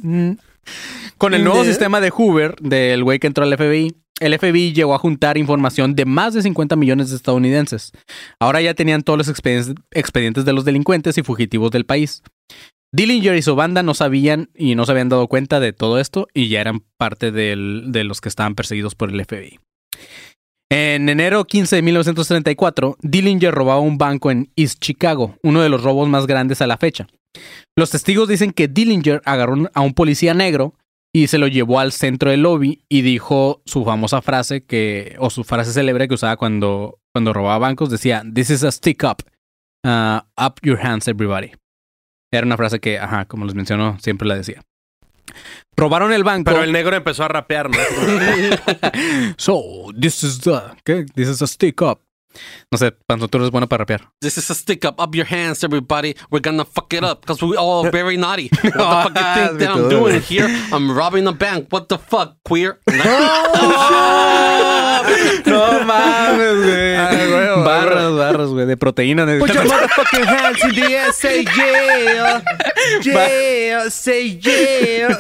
Con el nuevo sistema de Hoover, del güey que entró al FBI, el FBI llegó a juntar información de más de 50 millones de estadounidenses. Ahora ya tenían todos los expedientes, expedientes de los delincuentes y fugitivos del país. Dillinger y su banda no sabían y no se habían dado cuenta de todo esto y ya eran parte del- de los que estaban perseguidos por el FBI. En enero 15 de 1934, Dillinger robaba un banco en East Chicago, uno de los robos más grandes a la fecha. Los testigos dicen que Dillinger agarró a un policía negro y se lo llevó al centro del lobby y dijo su famosa frase que, o su frase célebre que usaba cuando, cuando robaba bancos, decía, This is a stick up. Uh, up your hands, everybody. Era una frase que, ajá, como les mencionó, siempre la decía. Robaron el banco. Pero el negro empezó a rapear, ¿no? So, this is the, ¿qué? This is a stick up. No sé, eres bueno para rapear. This is a stick up. Up your hands, everybody. We're gonna fuck it up because we all very naughty. What the fuck you think that I'm doing here? I'm robbing a bank. What the fuck, queer? No mames, güey. Barras, barras, güey, de proteína. Put your motherfucking hands in the air, say yeah. Yeah, say yeah.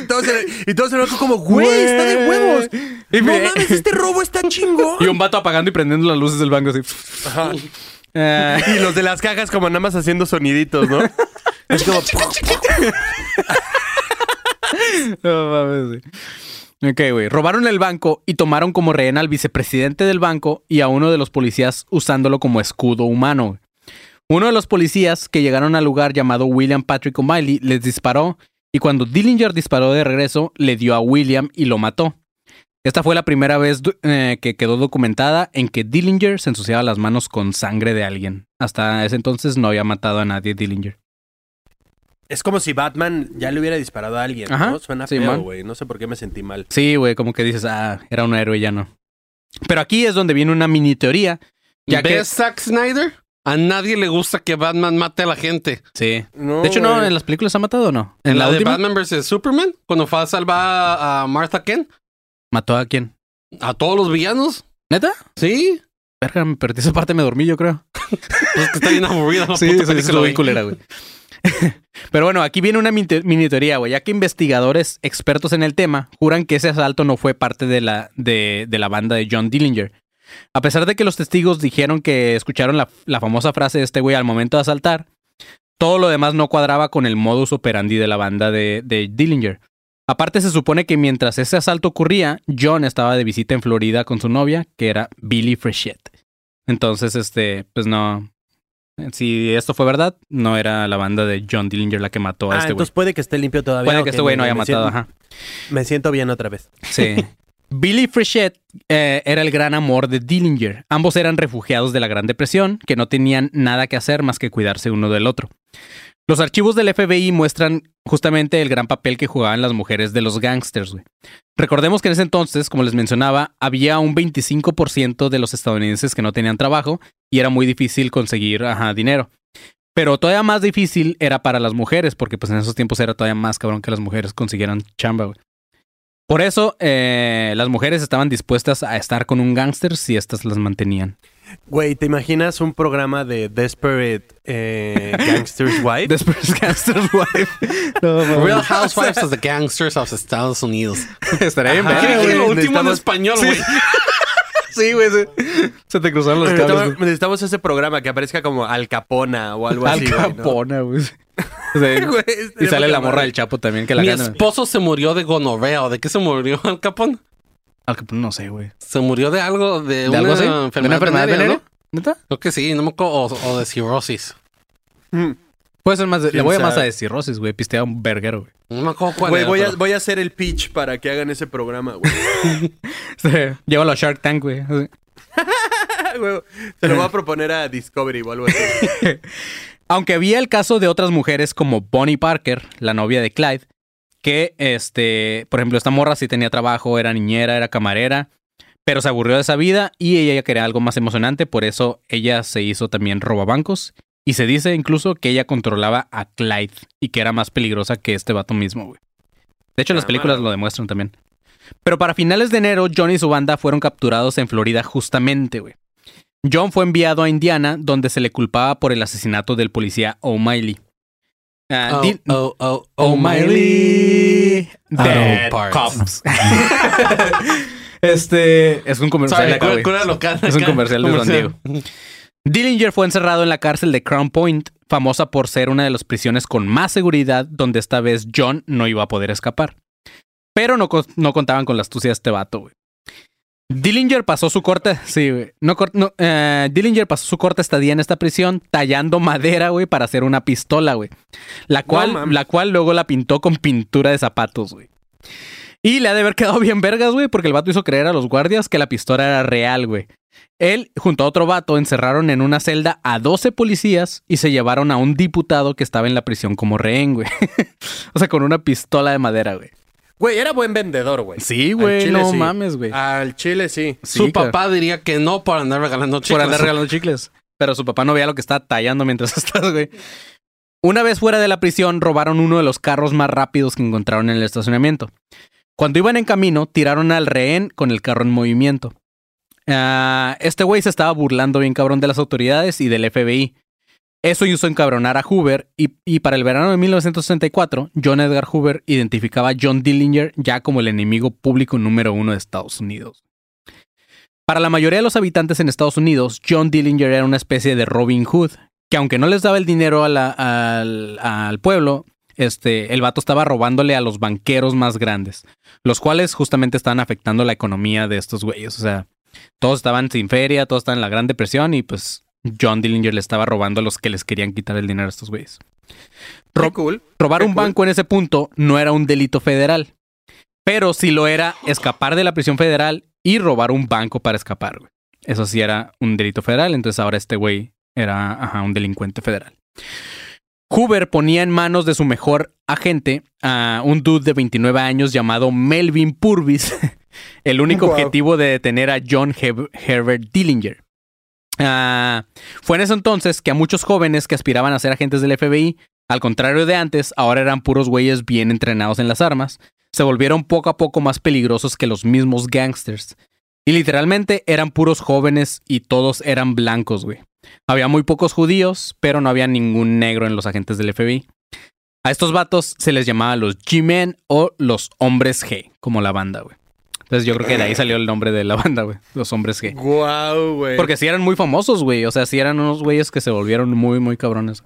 Y todos se, y todos se enojan como, güey, está de huevos. Y No me- mames, este robo está chingón. Y un vato apagando y prendiendo las luces del banco así. Eh, Y los de las cajas como nada más haciendo soniditos, ¿no? Es como... no mames, güey. Ok, güey. Robaron el banco y tomaron como rehén al vicepresidente del banco y a uno de los policías usándolo como escudo humano. Uno de los policías que llegaron al lugar llamado William Patrick O'Malley les disparó y cuando Dillinger disparó de regreso le dio a William y lo mató. Esta fue la primera vez eh, que quedó documentada en que Dillinger se ensuciaba las manos con sangre de alguien. Hasta ese entonces no había matado a nadie Dillinger. Es como si Batman ya le hubiera disparado a alguien, Ajá, ¿no? Suena sí, feo, güey. No sé por qué me sentí mal. Sí, güey, como que dices, ah, era un héroe, ya no. Pero aquí es donde viene una mini teoría. Ya ¿Ves que. Zack Snyder? A nadie le gusta que Batman mate a la gente. Sí. No, De hecho, no, en las películas ha matado o no. En la, de última, Batman vs. Superman, cuando fue a salvar a Martha Kent, ¿Mató a quién? a todos los villanos. ¿Neta? Sí. Verga, me perdí esa parte, me dormí, yo creo. Pues que está bien aburrida Sí, lo vi güey. culera, güey. Pero bueno, aquí viene una mini teoría, güey, ya que investigadores expertos en el tema juran que ese asalto no fue parte de la, de, la banda de John Dillinger. A pesar de que los testigos dijeron que escucharon la, la famosa frase de este güey al momento de asaltar, todo lo demás no cuadraba con el modus operandi de la banda de, de Dillinger. Aparte, se supone que mientras ese asalto ocurría, John estaba de visita en Florida con su novia, que era Billy Frechette. Entonces, este, pues no. Si esto fue verdad, no era la banda de John Dillinger la que mató a Ah, este güey. entonces puede que esté limpio todavía. Puede que este güey no haya matado, siento- ajá. Me siento bien otra vez. Sí. Billy Frechette eh, era el gran amor de Dillinger. Ambos eran refugiados de la Gran Depresión, que no tenían nada que hacer más que cuidarse uno del otro. Los archivos del FBI muestran justamente el gran papel que jugaban las mujeres de los gangsters, güey. Recordemos que en ese entonces, como les mencionaba, había un 25% de los estadounidenses que no tenían trabajo y era muy difícil conseguir dinero. Pero todavía más difícil era para las mujeres, porque pues en esos tiempos era todavía más cabrón que las mujeres consiguieran chamba. Por eso, eh, las mujeres estaban dispuestas a estar con un gángster si éstas las mantenían. Güey, ¿te imaginas un programa de Desperate eh, Gangsters Wife? Después Gangster's Wife. No. Real Housewives of the Gangsters of Estados Unidos. Estaría bien, Ajá, verga, ¿Qué güey. dije lo último en español, güey? Sí, güey. Se, se te cruzaron los cables. necesitamos ese programa que aparezca como Al Capona o algo Al así. ¿no? Capona, güey. Güey, Y sale la morra del Chapo también que la Mi gana. esposo se murió de gonorrea. ¿O de qué se murió Al Capón? Al no sé, güey. Se murió de algo, de, ¿De una algo así? ¿De una enfermedad, enfermedad venérea, venérea? ¿Neta? ¿no? Creo que sí, no me acuerdo. O, o de cirrosis. Mm. Puede ser más de, le ¿Quién voy a más a de cirrosis, güey. Pistea un verguero, güey. No me acuerdo cuál Güey, voy, a, pero- voy a hacer el pitch para que hagan ese programa, güey. Sí. Llévalo a Shark Tank. Güey, Se lo voy a proponer a Discovery o algo así. Aunque había el caso de otras mujeres como Bonnie Parker, la novia de Clyde, que, este, por ejemplo, esta morra sí tenía trabajo, era niñera, era camarera, pero se aburrió de esa vida y ella quería algo más emocionante, por eso ella se hizo también robabancos. Y se dice incluso que ella controlaba a Clyde y que era más peligrosa que este vato mismo, güey. De hecho, las Ah, películas lo demuestran también. Pero para finales de enero, John y su banda fueron capturados en Florida justamente, güey. John fue enviado a Indiana, donde se le culpaba por el asesinato del policía O'Malley. Ah, Oh, oh, oh. Auto Dead parts. Cops. este es un comercial Sorry, de acá, cura, local. Es un acá. comercial de San Comercial. Diego. Dillinger fue encerrado en la cárcel de Crown Point, famosa por ser una de las prisiones con más seguridad, donde esta vez John no iba a poder escapar. Pero no, no contaban con la astucia de este vato, güey. Dillinger pasó su corta, sí, güey. No, eh, Dillinger pasó su corta estadía en esta prisión tallando madera, güey, para hacer una pistola, güey. La cual, la cual luego la pintó con pintura de zapatos, güey. Y le ha de haber quedado bien vergas, güey, porque el vato hizo creer a los guardias que la pistola era real, güey. Él, junto a otro vato, encerraron en una celda a 12 policías y se llevaron a un diputado que estaba en la prisión como rehén, güey. o sea, con una pistola de madera, güey. Güey, era buen vendedor, güey. Sí, Al güey, chile no sí. mames, güey. Al chile sí. Su papá diría que no por andar regalando chicles. Por andar regalando chicles. Pero su papá no veía lo que estaba tallando mientras estás, güey. Una vez fuera de la prisión, robaron uno de los carros más rápidos que encontraron en el estacionamiento. Cuando iban en camino, tiraron al rehén con el carro en movimiento. Ah, este güey se estaba burlando bien cabrón de las autoridades y del FBI. Eso hizo encabronar a Hoover y, para el verano de 1964, John Edgar Hoover identificaba a John Dillinger ya como el enemigo público número uno de Estados Unidos. Para la mayoría de los habitantes en Estados Unidos, John Dillinger era una especie de Robin Hood, que aunque no les daba el dinero al pueblo, este, el vato estaba robándole a los banqueros más grandes, los cuales justamente estaban afectando la economía de estos güeyes. O sea, todos estaban sin feria, todos estaban en la Gran Depresión y pues John Dillinger le estaba robando a los que les querían quitar el dinero a estos güeyes. Cool. Robar Qué un cool. banco en ese punto no era un delito federal, pero sí lo era escapar de la prisión federal y robar un banco para escapar, güey. Eso sí era un delito federal, entonces ahora este güey era ajá, un delincuente federal. Hoover ponía en manos de su mejor agente a un dude de 29 años llamado Melvin Purvis, el único Wow. objetivo de detener a John Herbert Dillinger. Ah, fue en ese entonces que a muchos jóvenes que aspiraban a ser agentes del FBI, al contrario de antes, ahora eran puros güeyes bien entrenados en las armas, se volvieron poco a poco más peligrosos que los mismos gangsters. Y literalmente eran puros jóvenes y todos eran blancos, güey. Había muy pocos judíos, pero no había ningún negro en los agentes del FBI. A estos vatos se les llamaba los G-Men o los hombres G, como la banda, güey. Entonces yo creo que de ahí salió el nombre de la banda, güey. Los hombres G. Guau, güey. Porque sí eran muy famosos, güey. O sea, sí eran unos güeyes que se volvieron muy, muy cabrones.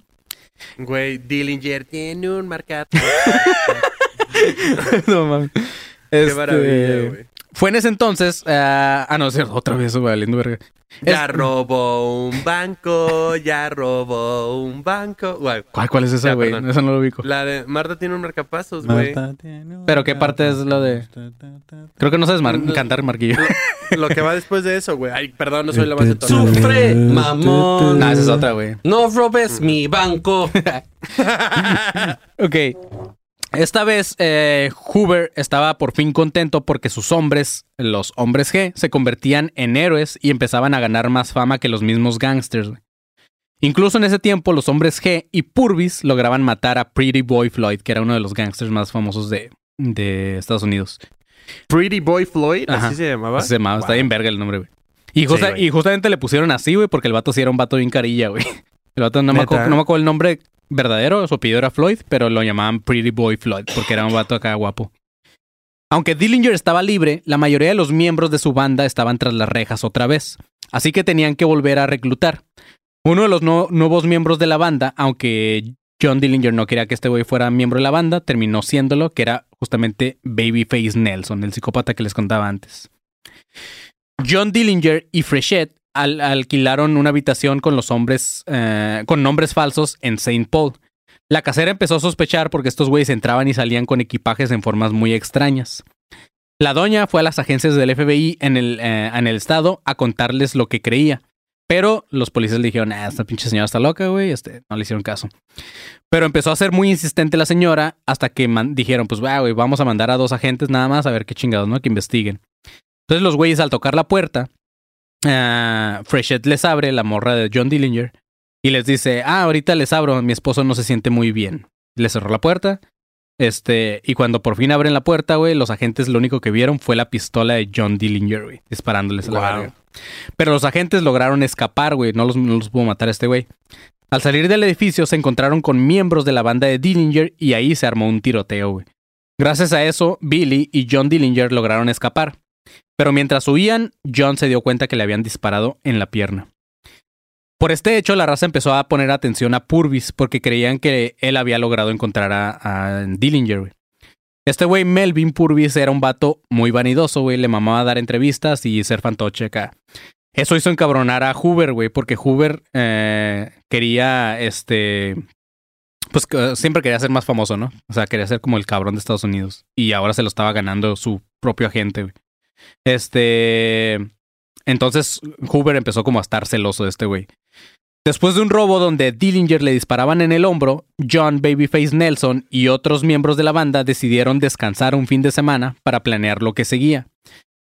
Güey, Dillinger tiene un marcado. no mames. Qué Este, maravilla, güey. Fue en ese entonces. ah, ah, no, es cierto, otra vez, güey, valiendo verga. Ya Es- robó un banco, ya robó un banco. ¿Cuál, cuál es esa, güey? Esa no lo ubico. la de Marta tiene un marcapasos, güey. Marta tiene Pero ¿qué parte es lo de- Creo que no sabes mar- cantar, Marquillo. Lo que va después de eso, güey. Ay, perdón, no soy la más de todo. Sufre, mamón. no, esa es otra, güey. No robes mi banco. Ok. Esta vez eh, Hoover estaba por fin contento porque sus hombres, los hombres G, se convertían en héroes y empezaban a ganar más fama que los mismos gangsters. Incluso en ese tiempo los hombres G y Purvis lograban matar a Pretty Boy Floyd, que era uno de los gangsters más famosos de, de Estados Unidos. Pretty Boy Floyd, Ajá. así se llamaba. Así se llamaba, está bien verga el nombre, güey. Y, justa- güey. y justamente le pusieron así, güey, porque el vato sí era un vato bien carilla, güey. El vato no me, ¿Neta? acuerdo, no me acuerdo el nombre verdadero, su apellido era Floyd, pero lo llamaban Pretty Boy Floyd, porque era un vato acá guapo. Aunque Dillinger estaba libre, la mayoría de los miembros de su banda estaban tras las rejas otra vez, así que tenían que volver a reclutar. Uno de los nuevos miembros de la banda, aunque John Dillinger no quería que este güey fuera miembro de la banda, terminó siéndolo, que era justamente Babyface Nelson, el psicópata que les contaba antes. John Dillinger y Frechette al- alquilaron una habitación con los hombres, eh, con nombres falsos en St. Paul. La casera empezó a sospechar porque estos güeyes entraban y salían con equipajes en formas muy extrañas. La doña fue a las agencias del FBI en el, eh, en el estado a contarles lo que creía. Pero los policías le dijeron, ah, esta pinche señora está loca, güey. Este, no le hicieron caso. Pero empezó a ser muy insistente la señora hasta que dijeron, pues, "Va, güey, vamos a mandar a dos agentes nada más a ver qué chingados, ¿no? Que investiguen. Entonces los güeyes al tocar la puerta, Frechette les abre, la morra de John Dillinger, y les dice, ah, ahorita les abro, mi esposo no se siente muy bien. Le cerró la puerta. Este, y cuando por fin abren la puerta, güey, los agentes lo único que vieron fue la pistola de John Dillinger, güey, disparándoles a la verga. Pero los agentes lograron escapar, güey, no los, no los pudo matar este güey. Al salir del edificio se encontraron con miembros de la banda de Dillinger y ahí se armó un tiroteo, güey. Gracias a eso, Billy y John Dillinger lograron escapar. Pero mientras huían, John se dio cuenta que le habían disparado en la pierna. Por este hecho, la raza empezó a poner atención a Purvis porque creían que él había logrado encontrar a, a Dillinger. Este güey, Melvin Purvis, era un vato muy vanidoso, güey. Le mamaba dar entrevistas y ser fantoche acá. Eso hizo encabronar a Hoover, güey, porque Hoover eh, quería, este, pues siempre quería ser más famoso, ¿no? O sea, quería ser como el cabrón de Estados Unidos. Y ahora se lo estaba ganando su propio agente, güey. Este, entonces Hoover empezó como a estar celoso de este güey. Después de un robo donde Dillinger le disparaban en el hombro, John Babyface Nelson y otros miembros de la banda decidieron descansar un fin de semana para planear lo que seguía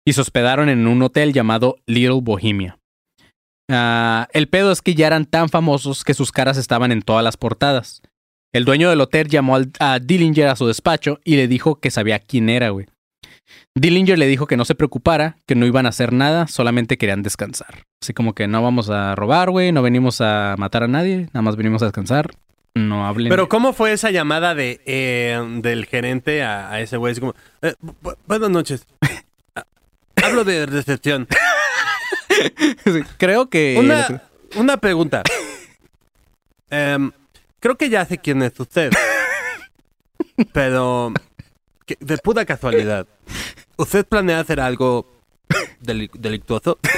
y se hospedaron en un hotel llamado Little Bohemia. Ah, el pedo es que ya eran tan famosos que sus caras estaban en todas las portadas. El dueño del hotel llamó a Dillinger a su despacho y le dijo que sabía quién era, güey. Dillinger le dijo que no se preocupara, que no iban a hacer nada, solamente querían descansar. Así como que no vamos a robar, güey, no venimos a matar a nadie, nada más venimos a descansar. No hablen. Pero ¿cómo fue esa llamada de eh, del gerente a, a ese güey? Es como, eh, bu- buenas noches. Ah, Hablo de recepción. creo que... Una, una pregunta. Em, creo que ya sé quién es usted. Pero, que- de puta casualidad, ¿usted planea hacer algo deli- delictuoso?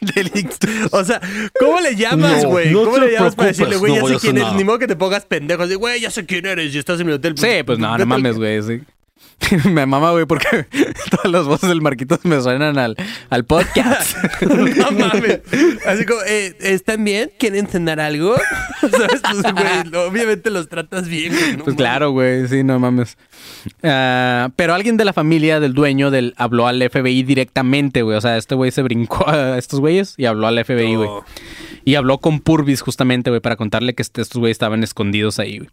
Delicto. O sea, ¿cómo le llamas, güey? no ¿Cómo te le llamas para decirle, güey, no ya sé quién eres? nada. Ni modo que te pongas pendejo. Así, güey, ya sé quién eres y estás en mi hotel. Sí, pues no, no mames, güey, sí. me mama, güey, porque todas las voces del Marquitos me suenan al, al podcast. No mames. Así como, eh, ¿están bien? ¿Quieren cenar algo? ¿Sabes? Pues, güey, obviamente los tratas bien, güey. no Pues mames. claro, güey, sí, no mames. Ah, pero alguien de la familia del dueño del habló al FBI directamente, güey. O sea, este güey se brincó a estos güeyes y habló al FBI, güey. Y habló con Purvis justamente, güey, para contarle que este- estos güeyes estaban escondidos ahí, güey.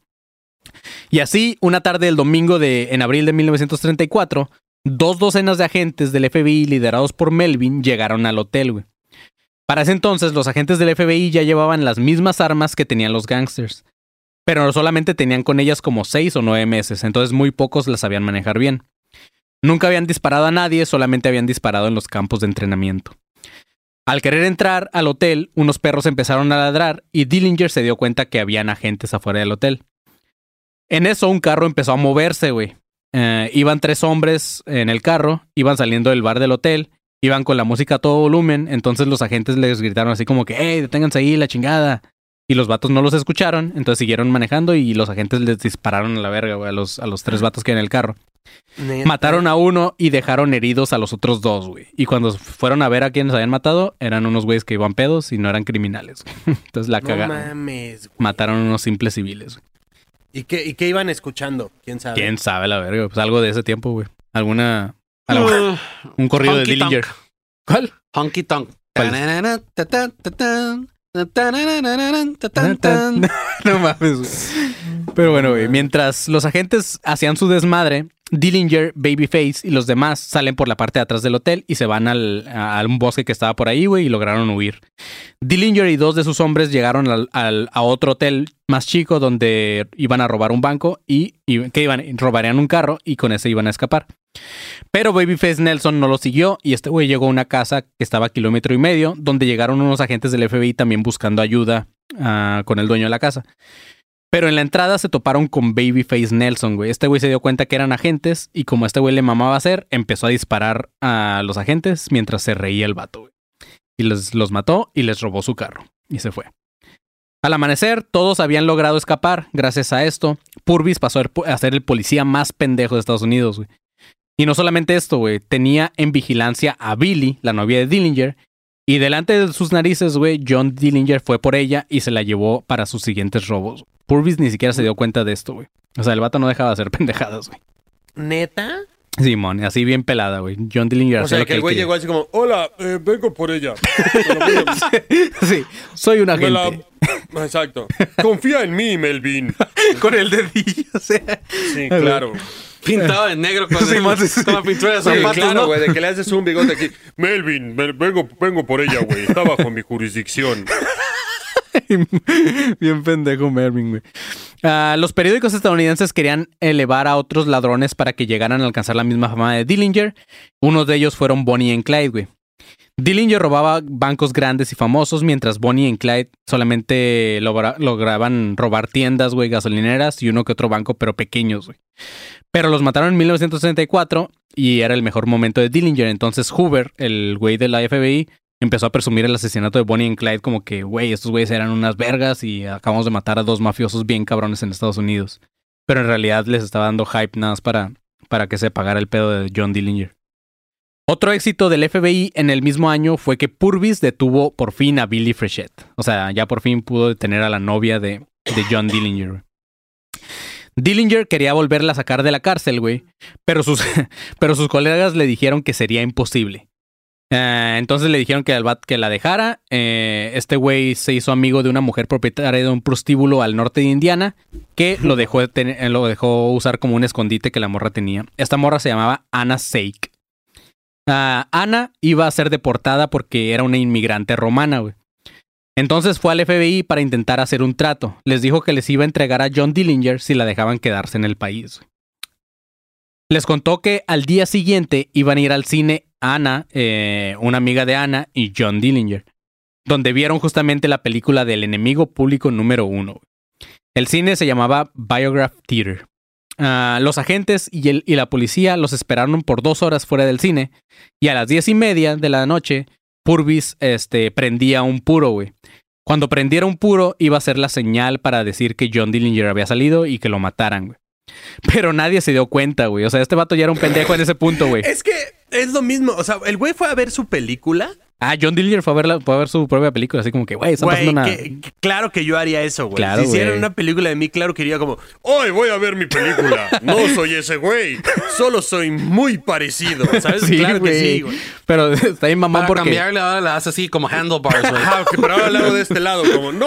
Y así, una tarde del domingo de, en abril de 1934, dos docenas de agentes del FBI liderados por Melvin llegaron al hotel. Para ese entonces, los agentes del FBI ya llevaban las mismas armas que tenían los gangsters. Pero solamente tenían con ellas como seis o nueve meses, entonces muy pocos las sabían manejar bien. Nunca habían disparado a nadie, solamente habían disparado en los campos de entrenamiento. Al querer entrar al hotel, unos perros empezaron a ladrar y Dillinger se dio cuenta que habían agentes afuera del hotel. En eso un carro empezó a moverse, güey. Eh, iban tres hombres en el carro, iban saliendo del bar del hotel, iban con la música a todo volumen, entonces los agentes les gritaron así como que, hey, deténganse ahí, la chingada. Y los vatos no los escucharon, entonces siguieron manejando y los agentes les dispararon a la verga, güey, a los, a los tres vatos que en el carro. Neta. Mataron a uno y dejaron heridos a los otros dos, güey. Y cuando fueron a ver a quienes habían matado, eran unos güeyes que iban pedos y no eran criminales. Entonces la No cagaron. mames, güey. Mataron a unos simples civiles. güey. ¿Y qué, ¿Y qué iban escuchando? ¿Quién sabe? ¿Quién sabe la verga? Pues algo de ese tiempo, güey. Alguna... algo- un corrido de Dillinger. tonk. ¿Cuál? Honky Tonk. No mames, güey. Pero bueno, güey, mientras los agentes hacían su desmadre, Dillinger, Babyface y los demás salen por la parte de atrás del hotel y se van al, a un bosque que estaba por ahí, güey, y lograron huir. Dillinger y dos de sus hombres llegaron al- a otro hotel más chico donde iban a robar un banco y, y que iban, robarían un carro y con ese iban a escapar. Pero Babyface Nelson no lo siguió y este güey llegó a una casa que estaba a kilómetro y medio, donde llegaron unos agentes del FBI también buscando ayuda ah, con el dueño de la casa. Pero en la entrada se toparon con Babyface Nelson, güey. Este güey se dio cuenta que eran agentes y como este güey le mamaba hacer, empezó a disparar a los agentes mientras se reía el vato, güey. Y les, los mató y les robó su carro. Y se fue. Al amanecer, todos habían logrado escapar. Gracias a esto, Purvis pasó a ser el policía más pendejo de Estados Unidos, güey. Y no solamente esto, güey. Tenía en vigilancia a Billy, la novia de Dillinger. Y delante de sus narices, güey, John Dillinger fue por ella y se la llevó para sus siguientes robos. Purvis ni siquiera se dio cuenta de esto, güey. O sea, el vato no dejaba de hacer pendejadas, güey. ¿Neta? Simón, así bien pelada, güey. John Dillinger O sea, lo que el güey llegó así como, hola, eh, vengo por ella. Sí, soy un me la- agente. Exacto. Confía en mí, Melvin. Con el dedillo, o sea. Sí, claro. Pintado de negro con, Sí, el- sí. con la pintura de Sí, zapatos, ¿no? güey, de que le haces un bigote aquí. Melvin, ve- vengo, vengo por ella, güey. Está bajo mi jurisdicción. Bien pendejo Mervin, güey. Ah, los periódicos estadounidenses querían elevar a otros ladrones para que llegaran a alcanzar la misma fama de Dillinger. Unos de ellos fueron Bonnie y Clyde, güey. Dillinger robaba bancos grandes y famosos, mientras Bonnie y Clyde solamente logra- lograban robar tiendas, güey, gasolineras y uno que otro banco, pero pequeños, güey. Pero los mataron en 1964 y era el mejor momento de Dillinger. Entonces Hoover, el güey de la FBI, empezó a presumir el asesinato de Bonnie y Clyde como que, güey, estos güeyes eran unas vergas y acabamos de matar a dos mafiosos bien cabrones en Estados Unidos. Pero en realidad les estaba dando hype nada más para, para que se pagara el pedo de John Dillinger. Otro éxito del FBI en el mismo año fue que Purvis detuvo por fin a Billy Frechette. O sea, ya por fin pudo detener a la novia de, John Dillinger. Dillinger quería volverla a sacar de la cárcel, güey. Pero sus, pero sus colegas le dijeron que sería imposible. Eh, entonces le dijeron que, al bat- que la dejara. Eh, este güey se hizo amigo de una mujer propietaria de un prostíbulo al norte de Indiana que lo dejó, eh, lo dejó usar como un escondite que la morra tenía. Esta morra se llamaba Anna Seik. Ah, Ana iba a ser deportada porque era una inmigrante romana, güey. Entonces fue al FBI para intentar hacer un trato. Les dijo que les iba a entregar a John Dillinger si la dejaban quedarse en el país. Les contó que al día siguiente iban a ir al cine Ana, eh, una amiga de Ana y John Dillinger, donde vieron justamente la película del enemigo público número uno. El cine se llamaba Biograph Theater. Ah, los agentes y, el- y la policía los esperaron por dos horas fuera del cine. Y a las diez y media de la noche, Purvis este, prendía un puro, güey. Cuando prendiera un puro, iba a ser la señal para decir que John Dillinger había salido y que lo mataran, güey. Pero nadie se dio cuenta, güey. O sea, este vato ya era un pendejo en ese punto, güey. Es que es lo mismo. O sea, el güey fue a ver su película. Ah, John Dillinger fue a ver, la- fue a ver su propia película, así como que, güey, está Güey, pasando una... que- que- claro que yo haría eso, güey. Claro, si hicieran una película de mí, claro que iría como, hoy voy a ver mi película. No soy ese güey. Solo soy muy parecido. ¿Sabes? Sí, claro que sí, güey. Pero está bien mamón Para porque... cambiarle ahora le hace así como handlebars, güey. Ah, pero ahora hago de este lado, como, no,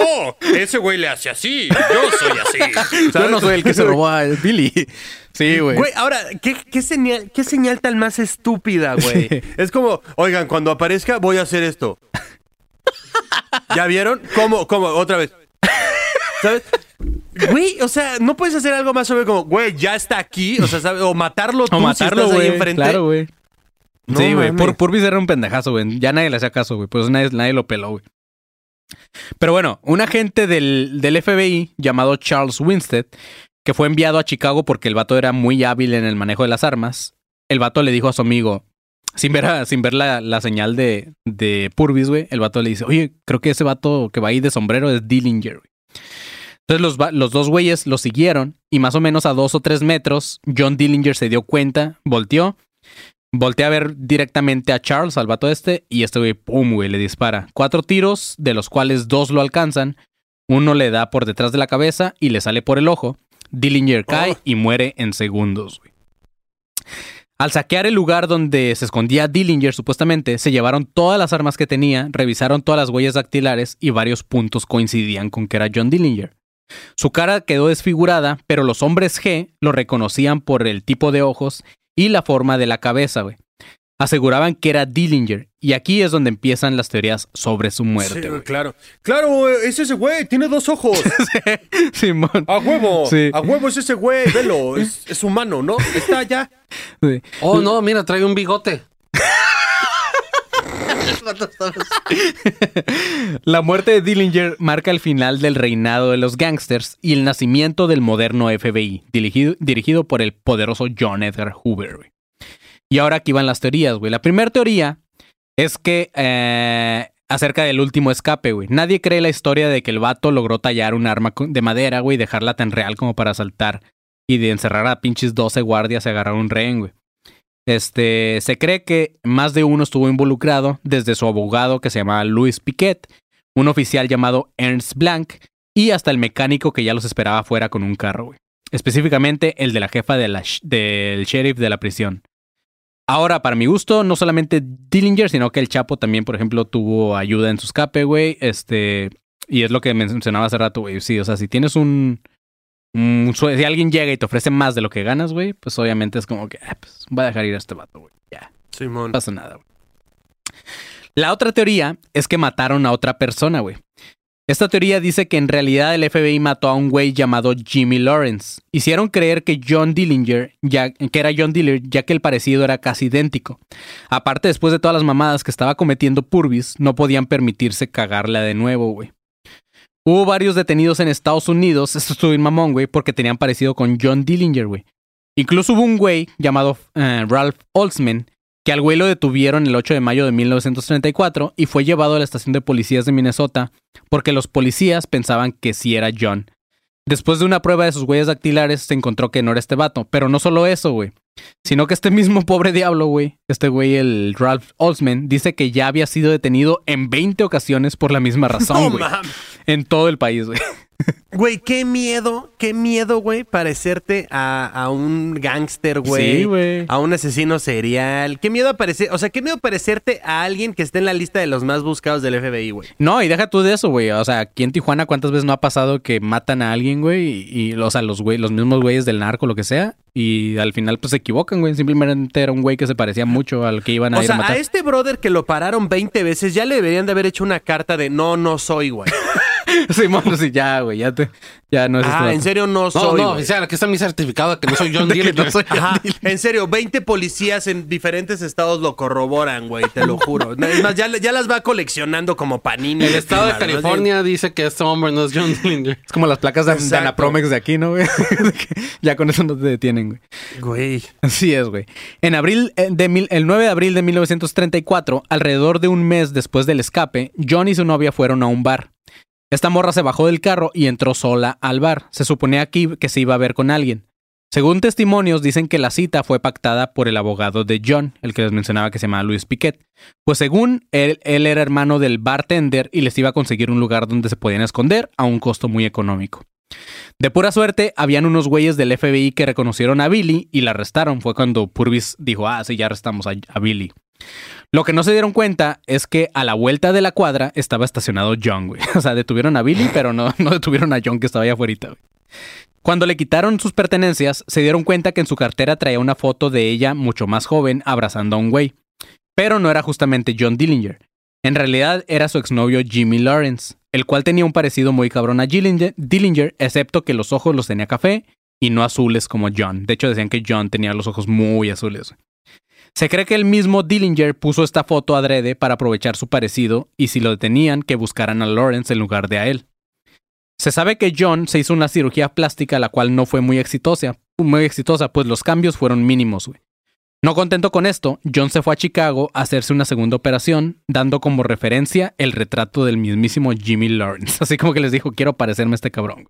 ese güey le hace así, yo soy así. Yo no soy el que se robó a Billy. Sí, güey. Güey, ahora, ¿qué, qué señal, ¿qué señal tan más estúpida, güey? Sí. Es como, oigan, cuando aparezca voy a hacer esto. ¿Ya vieron? ¿Cómo? ¿Cómo? Otra vez. ¿Sabes? Güey, o sea, no puedes hacer algo más sobre como, güey, ya está aquí, o sea, ¿sabes? O matarlo tú O matarlo, si güey. enfrente. Claro, güey. No sí, güey. Pur- Purvis era un pendejazo, güey. Ya nadie le hacía caso, güey. Pues nadie, nadie lo peló, güey. Pero bueno, un agente del, del FBI llamado Charles Winstead, que fue enviado a Chicago porque el vato era muy hábil en el manejo de las armas, el vato le dijo a su amigo, sin ver, sin ver la, la señal de, de Purvis, güey, el vato le dice, oye, creo que ese vato que va ahí de sombrero es Dillinger, güey. Entonces los, los dos güeyes lo siguieron y más o menos a dos o tres metros, John Dillinger se dio cuenta, volteó, voltea a ver directamente a Charles, al vato este, y este güey, pum, güey, le dispara. Cuatro tiros, de los cuales dos lo alcanzan, uno le da por detrás de la cabeza y le sale por el ojo. Dillinger cae y muere en segundos, güey. Al saquear el lugar donde se escondía Dillinger, supuestamente, se llevaron todas las armas que tenía, revisaron todas las huellas dactilares y varios puntos coincidían con que era John Dillinger. Su cara quedó desfigurada, pero los hombres G lo reconocían por el tipo de ojos y la forma de la cabeza, güey. Aseguraban que era Dillinger, y aquí es donde empiezan las teorías sobre su Sí, muerte, güey. claro. Claro, güey, es ese güey, tiene dos ojos. Simón. A huevo. Sí. A huevo es ese güey, velo. Es, es humano, ¿no? Está allá. Sí. Oh, no, mira, trae un bigote. La muerte de Dillinger marca el final del reinado de los gangsters y el nacimiento del moderno FBI, dirigido, dirigido por el poderoso John Edgar Hoover. Y ahora aquí van las teorías, güey. La primera teoría es que eh, acerca del último escape, güey. Nadie cree la historia de que el vato logró tallar un arma de madera, güey, y dejarla tan real como para asaltar y de encerrar a pinches 12 guardias y agarrar un rehén, güey. Este, se cree que más de uno estuvo involucrado, desde su abogado que se llamaba Louis Piquet, un oficial llamado Ernst Blanc y hasta el mecánico que ya los esperaba afuera con un carro, güey. Específicamente el de la jefa del sheriff de la prisión. Ahora, para mi gusto, no solamente Dillinger, sino que el Chapo también, por ejemplo, tuvo ayuda en su escape, güey. Este, y es lo que mencionaba hace rato, güey. Sí, o sea, si tienes un, si alguien llega y te ofrece más de lo que ganas, güey, pues obviamente es como que, ah, pues voy a dejar ir a este vato, güey. Ya. Simón. No pasa nada, güey. La otra teoría es que mataron a otra persona, güey. Esta teoría dice que en realidad el FBI mató a un güey llamado Jimmy Lawrence. Hicieron creer que John Dillinger, ya, que era John Dillinger, ya que el parecido era casi idéntico. Aparte, después de todas las mamadas que estaba cometiendo Purvis, no podían permitirse cagarla de nuevo, güey. Hubo varios detenidos en Estados Unidos, esto estuvo en mamón, güey, porque tenían parecido con John Dillinger, güey. Incluso hubo un güey llamado eh, Ralph Oldsman, que al güey lo detuvieron el 8 de mayo de 1934 y fue llevado a la estación de policías de Minnesota porque los policías pensaban que sí era John. Después de una prueba de sus huellas dactilares se encontró que no era este vato, pero no solo eso, güey. Sino que este mismo pobre diablo, güey, este güey, el Ralph Oldsman, dice que ya había sido detenido en 20 ocasiones por la misma razón, güey. en todo el país, güey. Güey, qué miedo, qué miedo, güey, parecerte a, a un gángster, güey. Sí, güey. A un asesino serial. Qué miedo parecer, o sea, qué miedo parecerte a alguien que esté en la lista de los más buscados del FBI, güey. No, y deja tú de eso, güey. O sea, aquí en Tijuana, ¿cuántas veces no ha pasado que matan a alguien, güey? Y, y, o sea, los, güey, los mismos güeyes del narco, lo que sea. Y al final, pues se equivocan, güey. Simplemente era un güey que se parecía mucho al que iban a O ir sea, a matar. a este brother que lo pararon 20 veces ya le deberían de haber hecho una carta de no, no soy, güey. Sí, ya, güey, ya te, ya no es este Ah, vato. en serio no No, soy. no, güey. oficial, aquí está mi certificado de que no soy John De que Dillinger. no soy Ajá, en serio, 20 policías en diferentes estados lo corroboran, güey, te lo juro. Es más, ya, ya las va coleccionando como panini. El estado de California dice que este hombre no es John Dillinger. Es como las placas de, de. Anapromex de aquí, ¿no, güey? Ya con eso no te detienen, güey. Güey. Así es, güey. En abril eh, de mil- el 9 de abril de 1934, alrededor de un mes después del escape, John y su novia fueron a un bar. Esta morra se bajó del carro y entró sola al bar. Se suponía aquí que se iba a ver con alguien. Según testimonios, dicen que la cita fue pactada por el abogado de John, el que les mencionaba que se llamaba Luis Piquet. Pues según él, él era hermano del bartender y les iba a conseguir un lugar donde se podían esconder a un costo muy económico. De pura suerte, habían unos güeyes del FBI que reconocieron a Billy y la arrestaron. Fue cuando Purvis dijo, ah, sí, ya arrestamos a, a Billy. Lo que no se dieron cuenta es que a la vuelta de la cuadra estaba estacionado John, güey. O sea, detuvieron a Billy, pero no, no detuvieron a John que estaba allá afuera, güey. Cuando le quitaron sus pertenencias, se dieron cuenta que en su cartera traía una foto de ella mucho más joven abrazando a un güey. Pero no era justamente John Dillinger. En realidad era su exnovio Jimmy Lawrence, el cual tenía un parecido muy cabrón a Dillinger, excepto que los ojos los tenía café y no azules como John. De hecho, decían que John tenía los ojos muy azules. Se cree que el mismo Dillinger puso esta foto adrede para aprovechar su parecido y si lo detenían, que buscaran a Lawrence en lugar de a él. Se sabe que John se hizo una cirugía plástica la cual no fue muy exitosa, muy exitosa, pues los cambios fueron mínimos, güey. No contento con esto, John se fue a Chicago a hacerse una segunda operación, dando como referencia el retrato del mismísimo Jimmy Lawrence. Así como que les dijo, quiero parecerme a este cabrón.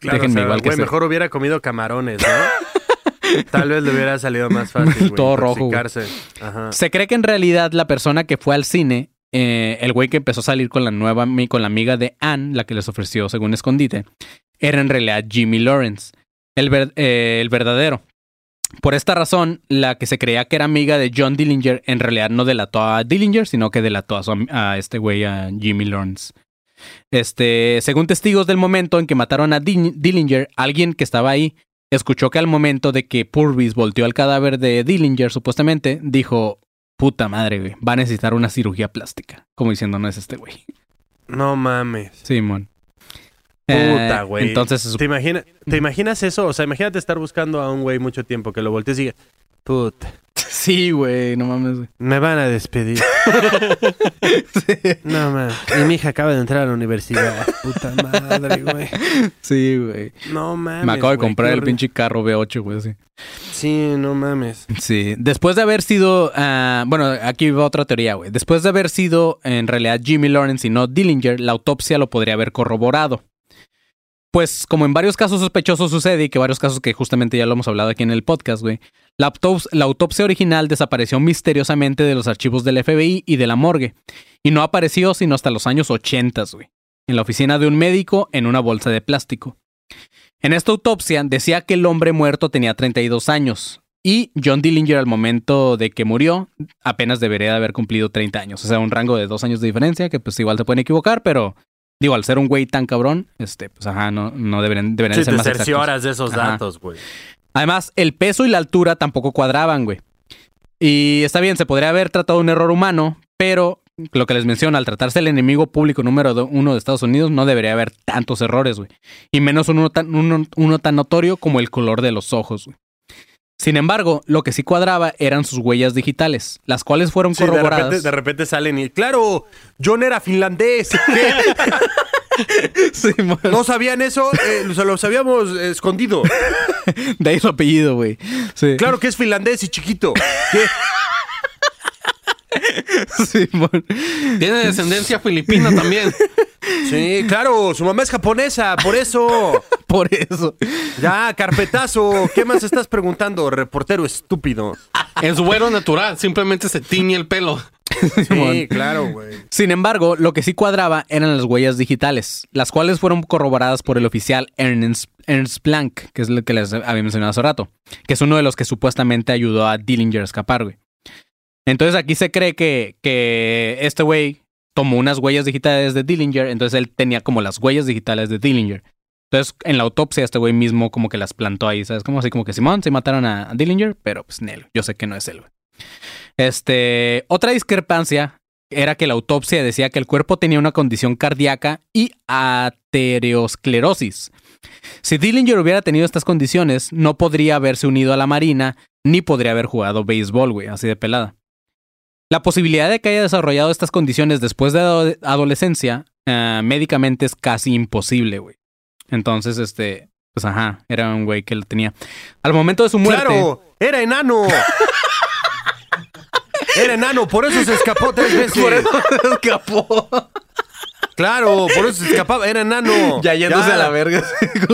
Claro, Déjenme o sea, igual que sea. mejor hubiera comido camarones, ¿no? Tal vez le hubiera salido más fácil, Todo rojo. Ajá. Se cree que en realidad la persona que fue al cine, eh, el güey que empezó a salir con la nueva, con la amiga de Anne, la que les ofreció según escondite, era en realidad Jimmy Lawrence, el, ver- eh, el verdadero. Por esta razón, la que se creía que era amiga de John Dillinger en realidad no delató a Dillinger, sino que delató a, su a este güey, a Jimmy Lawrence. Este, según testigos del momento en que mataron a Dillinger, alguien que estaba ahí escuchó que al momento de que Purvis volteó al cadáver de Dillinger, supuestamente, dijo, puta madre, güey, va a necesitar una cirugía plástica. Como diciendo, no es este güey. No mames. Simón. Puta, Eh, güey. entonces, se sup- ¿Te, imagina- ¿Te imaginas eso? O sea, imagínate estar buscando a un güey mucho tiempo que lo voltees y diga, puta, sí, güey, no mames, güey. me van a despedir. No mames. Y mi hija acaba de entrar a la universidad. Puta madre, güey. Sí, güey. No mames. Me acabo de güey, comprar el horrible. pinche carro V8, güey, sí. Sí, no mames. Sí, después de haber sido, ah, bueno, aquí va otra teoría, güey. Después de haber sido en realidad Jimmy Lawrence y no Dillinger, la autopsia lo podría haber corroborado. Pues como en varios casos sospechosos sucede y que varios casos que justamente ya lo hemos hablado aquí en el podcast, güey. La, autops- la autopsia original desapareció misteriosamente de los archivos del FBI y de la morgue. Y no apareció sino hasta los años 80, güey. En la oficina de un médico en una bolsa de plástico. En esta autopsia decía que el hombre muerto tenía 32 años y John Dillinger al momento de que murió apenas debería de haber cumplido 30 años. O sea, un rango de dos años de diferencia que pues igual se pueden equivocar, pero digo, al ser un güey tan cabrón, este, pues ajá, no, no deberían, deberían Sí, ser te más exactos. cercioras de esos Ajá. datos, güey. Además, el peso y la altura tampoco cuadraban, güey. Y está bien, se podría haber tratado un error humano, pero lo que les menciono, al tratarse el enemigo público número uno de Estados Unidos, no debería haber tantos errores, güey. Y menos uno tan, uno, uno tan notorio como el color de los ojos, güey. Sin embargo, lo que sí cuadraba eran sus huellas digitales, las cuales fueron Sí, de corroboradas. repente, de repente salen y... ¡Claro! John era finlandés. ¿No sabían eso? Eh, se los habíamos escondido. De ahí su apellido, güey. Sí. Claro que es finlandés y chiquito. Tiene descendencia filipina también. Sí, claro, su mamá es japonesa, por eso. Por eso. Ya, carpetazo. ¿Qué más estás preguntando, reportero estúpido? En su vuelo natural, simplemente se tiñe el pelo. Sí, claro, güey. Sin embargo, lo que sí cuadraba eran las huellas digitales, las cuales fueron corroboradas por el oficial Ernst, Ernst Blank, que es lo que les había mencionado hace rato, que es uno de los que supuestamente ayudó a Dillinger a escapar, güey. Entonces aquí se cree que, que este güey tomó unas huellas digitales de Dillinger, entonces él tenía como las huellas digitales de Dillinger. Entonces, en la autopsia, este güey mismo como que las plantó ahí, ¿sabes? Como así como que Simón, se mataron a, a Dillinger, pero pues Nel, yo sé que no es él, güey. Este, otra discrepancia era que la autopsia decía que el cuerpo tenía una condición cardíaca y aterosclerosis. Si Dillinger hubiera tenido estas condiciones, no podría haberse unido a la Marina ni podría haber jugado béisbol, güey, así de pelada. La posibilidad de que haya desarrollado estas condiciones después de ado- adolescencia, eh, médicamente es casi imposible, güey. Entonces, este, pues ajá, era un güey que lo tenía. Al momento de su muerte. ¡Claro! ¡Era enano! Era enano, por eso se escapó tres veces. Por eso se escapó. Claro, por eso se escapaba. Era enano. Ya yéndose a la verga.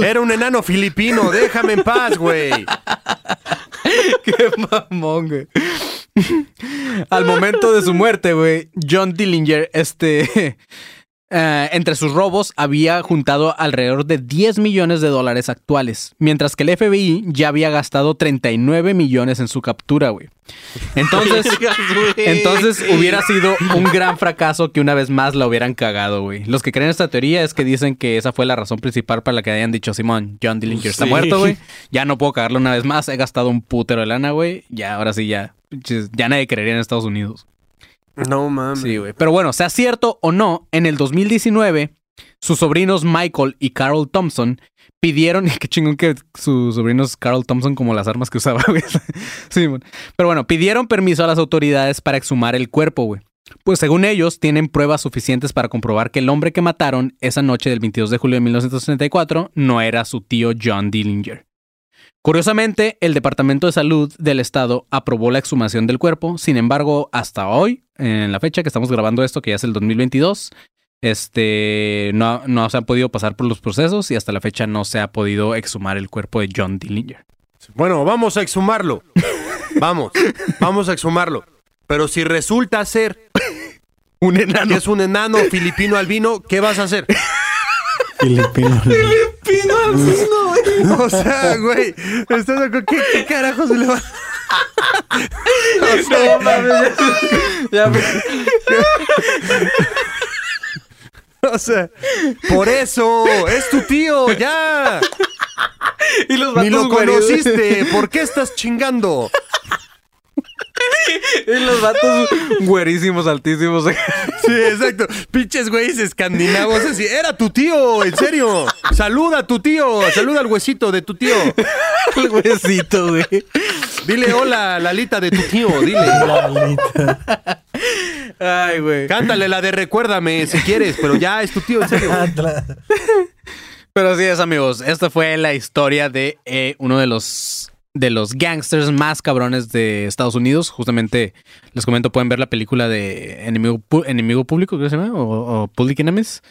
Era un enano filipino. Déjame en paz, güey. Qué mamón, güey. Al momento de su muerte, güey, John Dillinger, este, eh, entre sus robos había juntado alrededor de 10 millones de dólares actuales, mientras que el FBI ya había gastado 39 millones en su captura, güey. Entonces, entonces hubiera sido un gran fracaso que una vez más la hubieran cagado, güey. Los que creen esta teoría es que dicen que esa fue la razón principal para la que hayan dicho, Simón, John Dillinger está muerto, güey. Ya no puedo cagarlo una vez más. He gastado un putero de lana, güey. Ya, ahora sí, ya. Ya nadie creería en Estados Unidos. No mames. Sí, güey. Pero bueno, sea cierto o no, en el 2019, sus sobrinos Michael y Carol Thompson pidieron. Qué chingón que sus sobrinos Carol Thompson como las armas que usaba, güey. Sí, mon. Pero bueno, pidieron permiso a las autoridades para exhumar el cuerpo, güey. Pues según ellos, tienen pruebas suficientes para comprobar que el hombre que mataron esa noche del 22 de julio de 1964 no era su tío John Dillinger. Curiosamente, el Departamento de Salud del Estado aprobó la exhumación del cuerpo. Sin embargo, hasta hoy, en la fecha que estamos grabando esto, que ya es el 2022, este, no, no se han podido pasar por los procesos y hasta la fecha no se ha podido exhumar el cuerpo de John Dillinger. Bueno, vamos a exhumarlo. Vamos, vamos a exhumarlo. Pero si resulta ser Un que enano. es un enano filipino albino, ¿qué vas a hacer? Filipino. O sea, güey, ¿estás? ¿Qué, qué carajos le va No mames, ya, ya- O sea, por eso, es tu tío, ya. y los Ni lo conociste, ¿por qué estás chingando? Y los vatos güerísimos, altísimos. Sí, exacto. Pinches güeyes escandinavos así. Era tu tío, en serio. Saluda a tu tío, saluda al huesito de tu tío. El huesito, güey. Dile hola, Lalita de tu tío, dile. Lalita. Ay, güey. Cántale la de recuérdame si quieres, pero ya es tu tío, en serio. Pero así es, amigos. Esta fue la historia de eh, uno de los de los gangsters más cabrones de Estados Unidos. Justamente les comento, pueden ver la película de Enemigo, Pu- Enemigo Público, creo que se llama, o, o Public Enemies.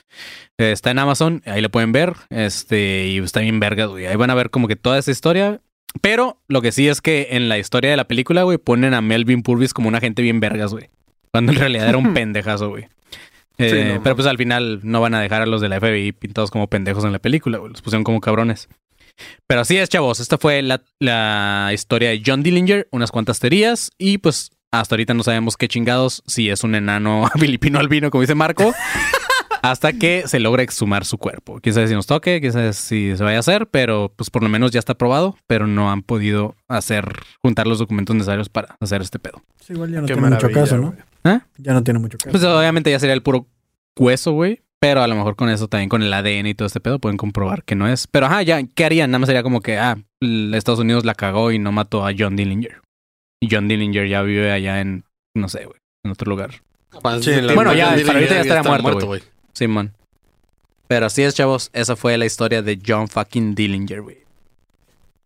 Eh, está en Amazon, ahí la pueden ver. Este, y está bien vergas, güey. Ahí van a ver como que toda esa historia. Pero lo que sí es que en la historia de la película, güey, ponen a Melvin Purvis como un agente bien vergas, güey. Cuando en realidad era un pendejazo, güey. Eh, no, pero pues al final no van a dejar a los de la FBI pintados como pendejos en la película, güey. Los pusieron como cabrones. Pero así es, chavos. Esta fue la, la historia de John Dillinger, unas cuantas teorías. Y pues hasta ahorita no sabemos qué chingados, si es un enano filipino albino, como dice Marco. hasta que se logra exhumar su cuerpo. Quién sabe si nos toque, quién sabe si se vaya a hacer, pero pues por lo menos ya está aprobado, pero no han podido hacer, juntar los documentos necesarios para hacer este pedo. Sí, igual ya no Qué tiene mucho caso, ¿no? güey. ¿Eh? Ya no tiene mucho caso. Pues obviamente ya sería el puro hueso, güey. Pero a lo mejor con eso también, con el ADN y todo este pedo, pueden comprobar que no es. Pero ajá, ya, ¿qué harían? Nada más sería como que, ah, Estados Unidos la cagó y no mató a John Dillinger. Y John Dillinger ya vive allá en, no sé, güey, en otro lugar. Sí, Bueno, ya, para ahorita ya estaría muerto, güey. Simón. Pero así es, chavos. Esa fue la historia de John fucking Dillinger, güey.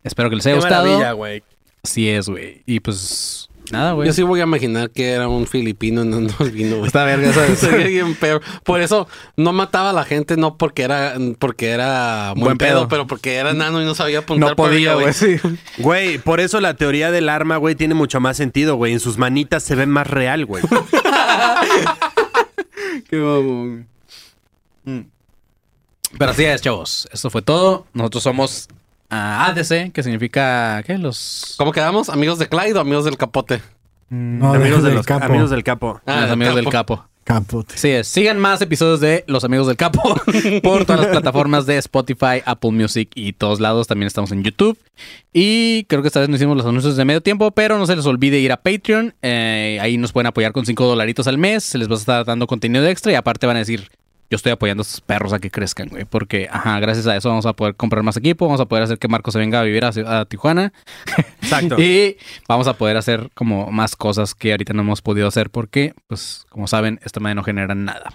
Espero que les haya Qué gustado. maravilla, güey. Así es, güey. Y pues, nada, güey. Yo sí voy a imaginar que era un filipino en el vino, güey. Está verga, ¿sabes? Sería bien peor. Por eso no mataba a la gente, no porque era, porque era muy Buen pedo, pedo. pero porque era nano y no sabía apuntar. No podía, güey. Sí. Güey, por eso la teoría del arma, güey, tiene mucho más sentido, güey. En sus manitas se ve más real, güey. Qué mamón. Mm. Pero así es, chavos. Eso fue todo. Nosotros somos ah, ADC, que significa, ¿qué? Los, ¿Cómo quedamos? ¿Amigos de Clyde o amigos del capote? No, amigos, de del los, capo. amigos del capo. Ah, los amigos del capo. capo. Capote. Sí, es. Sigan más episodios de Los Amigos del Capo por todas las plataformas de Spotify, Apple Music y todos lados. También estamos en YouTube. Y creo que esta vez no hicimos los anuncios de medio tiempo, pero no se les olvide ir a Patreon. Eh, ahí nos pueden apoyar con 5 dolaritos al mes. Se les va a estar dando contenido extra y aparte van a decir, yo estoy apoyando a estos perros a que crezcan, güey. Porque, ajá, gracias a eso vamos a poder comprar más equipo, vamos a poder hacer que Marco se venga a vivir a, a Tijuana. Exacto. Y vamos a poder hacer como más cosas que ahorita no hemos podido hacer porque, pues, como saben, esta madre no genera nada.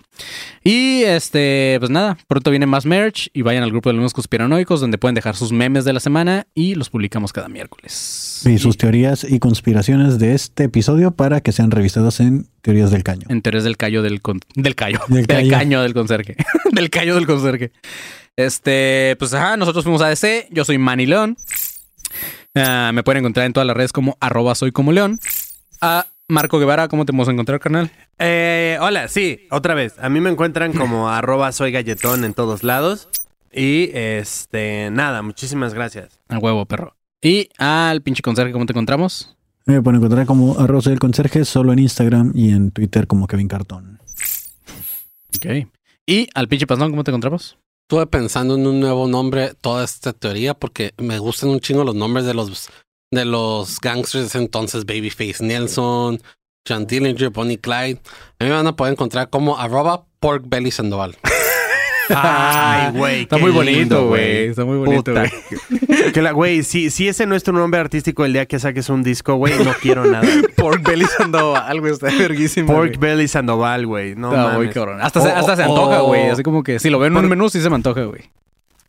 Y este, pues nada, pronto viene más merch y vayan al grupo de los conspiranoicos donde pueden dejar sus memes de la semana y los publicamos cada miércoles. Y sus teorías y conspiraciones de este episodio para que sean revisadas en Teorías del Caño. En teorías del callo del con- del callo. Del Del, caño del conserje. del callo del conserje. Este, pues ajá, nosotros fuimos a DC. Yo soy Manny León. Ah, me pueden encontrar en todas las redes como arroba soy como león. A Marco Guevara, ¿cómo te vamos a encontrar, carnal? Eh, hola, sí, otra vez. A mí me encuentran como arroba soy galletón en todos lados. Y este, nada, muchísimas gracias. Al huevo, perro. Y al pinche conserje, ¿cómo te encontramos? Me pueden encontrar como arroz del conserje solo en Instagram y en Twitter como Kevin Cartón. Ok. Y al pinche pasón, ¿cómo te encontramos? Estuve pensando en un nuevo nombre toda esta teoría porque me gustan un chingo los nombres de los de los gangsters de ese entonces, Babyface Nelson, John Dillinger, Bonnie Clyde. A mí me van a poder encontrar como arroba Pork Belly Sandoval. Ay, güey. Está muy bonito, güey. Está muy bonito, güey. Que la- Güey, si, si ese no es tu nombre artístico el día que saques un disco, güey, no quiero nada. Pork Belly Sandoval, güey. Está verguísimo. Pork Belly Sandoval, güey. No muy mames. cabrón. Hasta, se, hasta se antoja, güey. Así como que si lo ven en un menú, sí se me antoja, güey.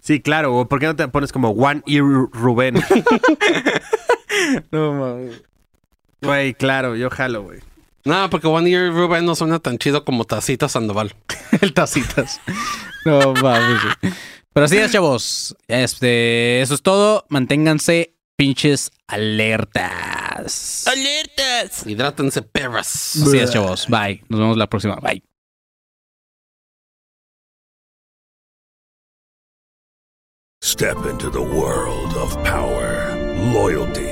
Sí, claro. o ¿Por qué no te pones como One Ear Rubén? No mames. Güey, claro, yo jalo, güey. No, porque One Year Ruben no suena tan chido como Tacita Sandoval. El tacitas. No mames. Pero así es, chavos. Este, eso es todo. Manténganse pinches alertas. ¡Alertas! Hidrátense, perras. Así es, chavos. Bye. Nos vemos la próxima. Bye. Step into the world of power, loyalty,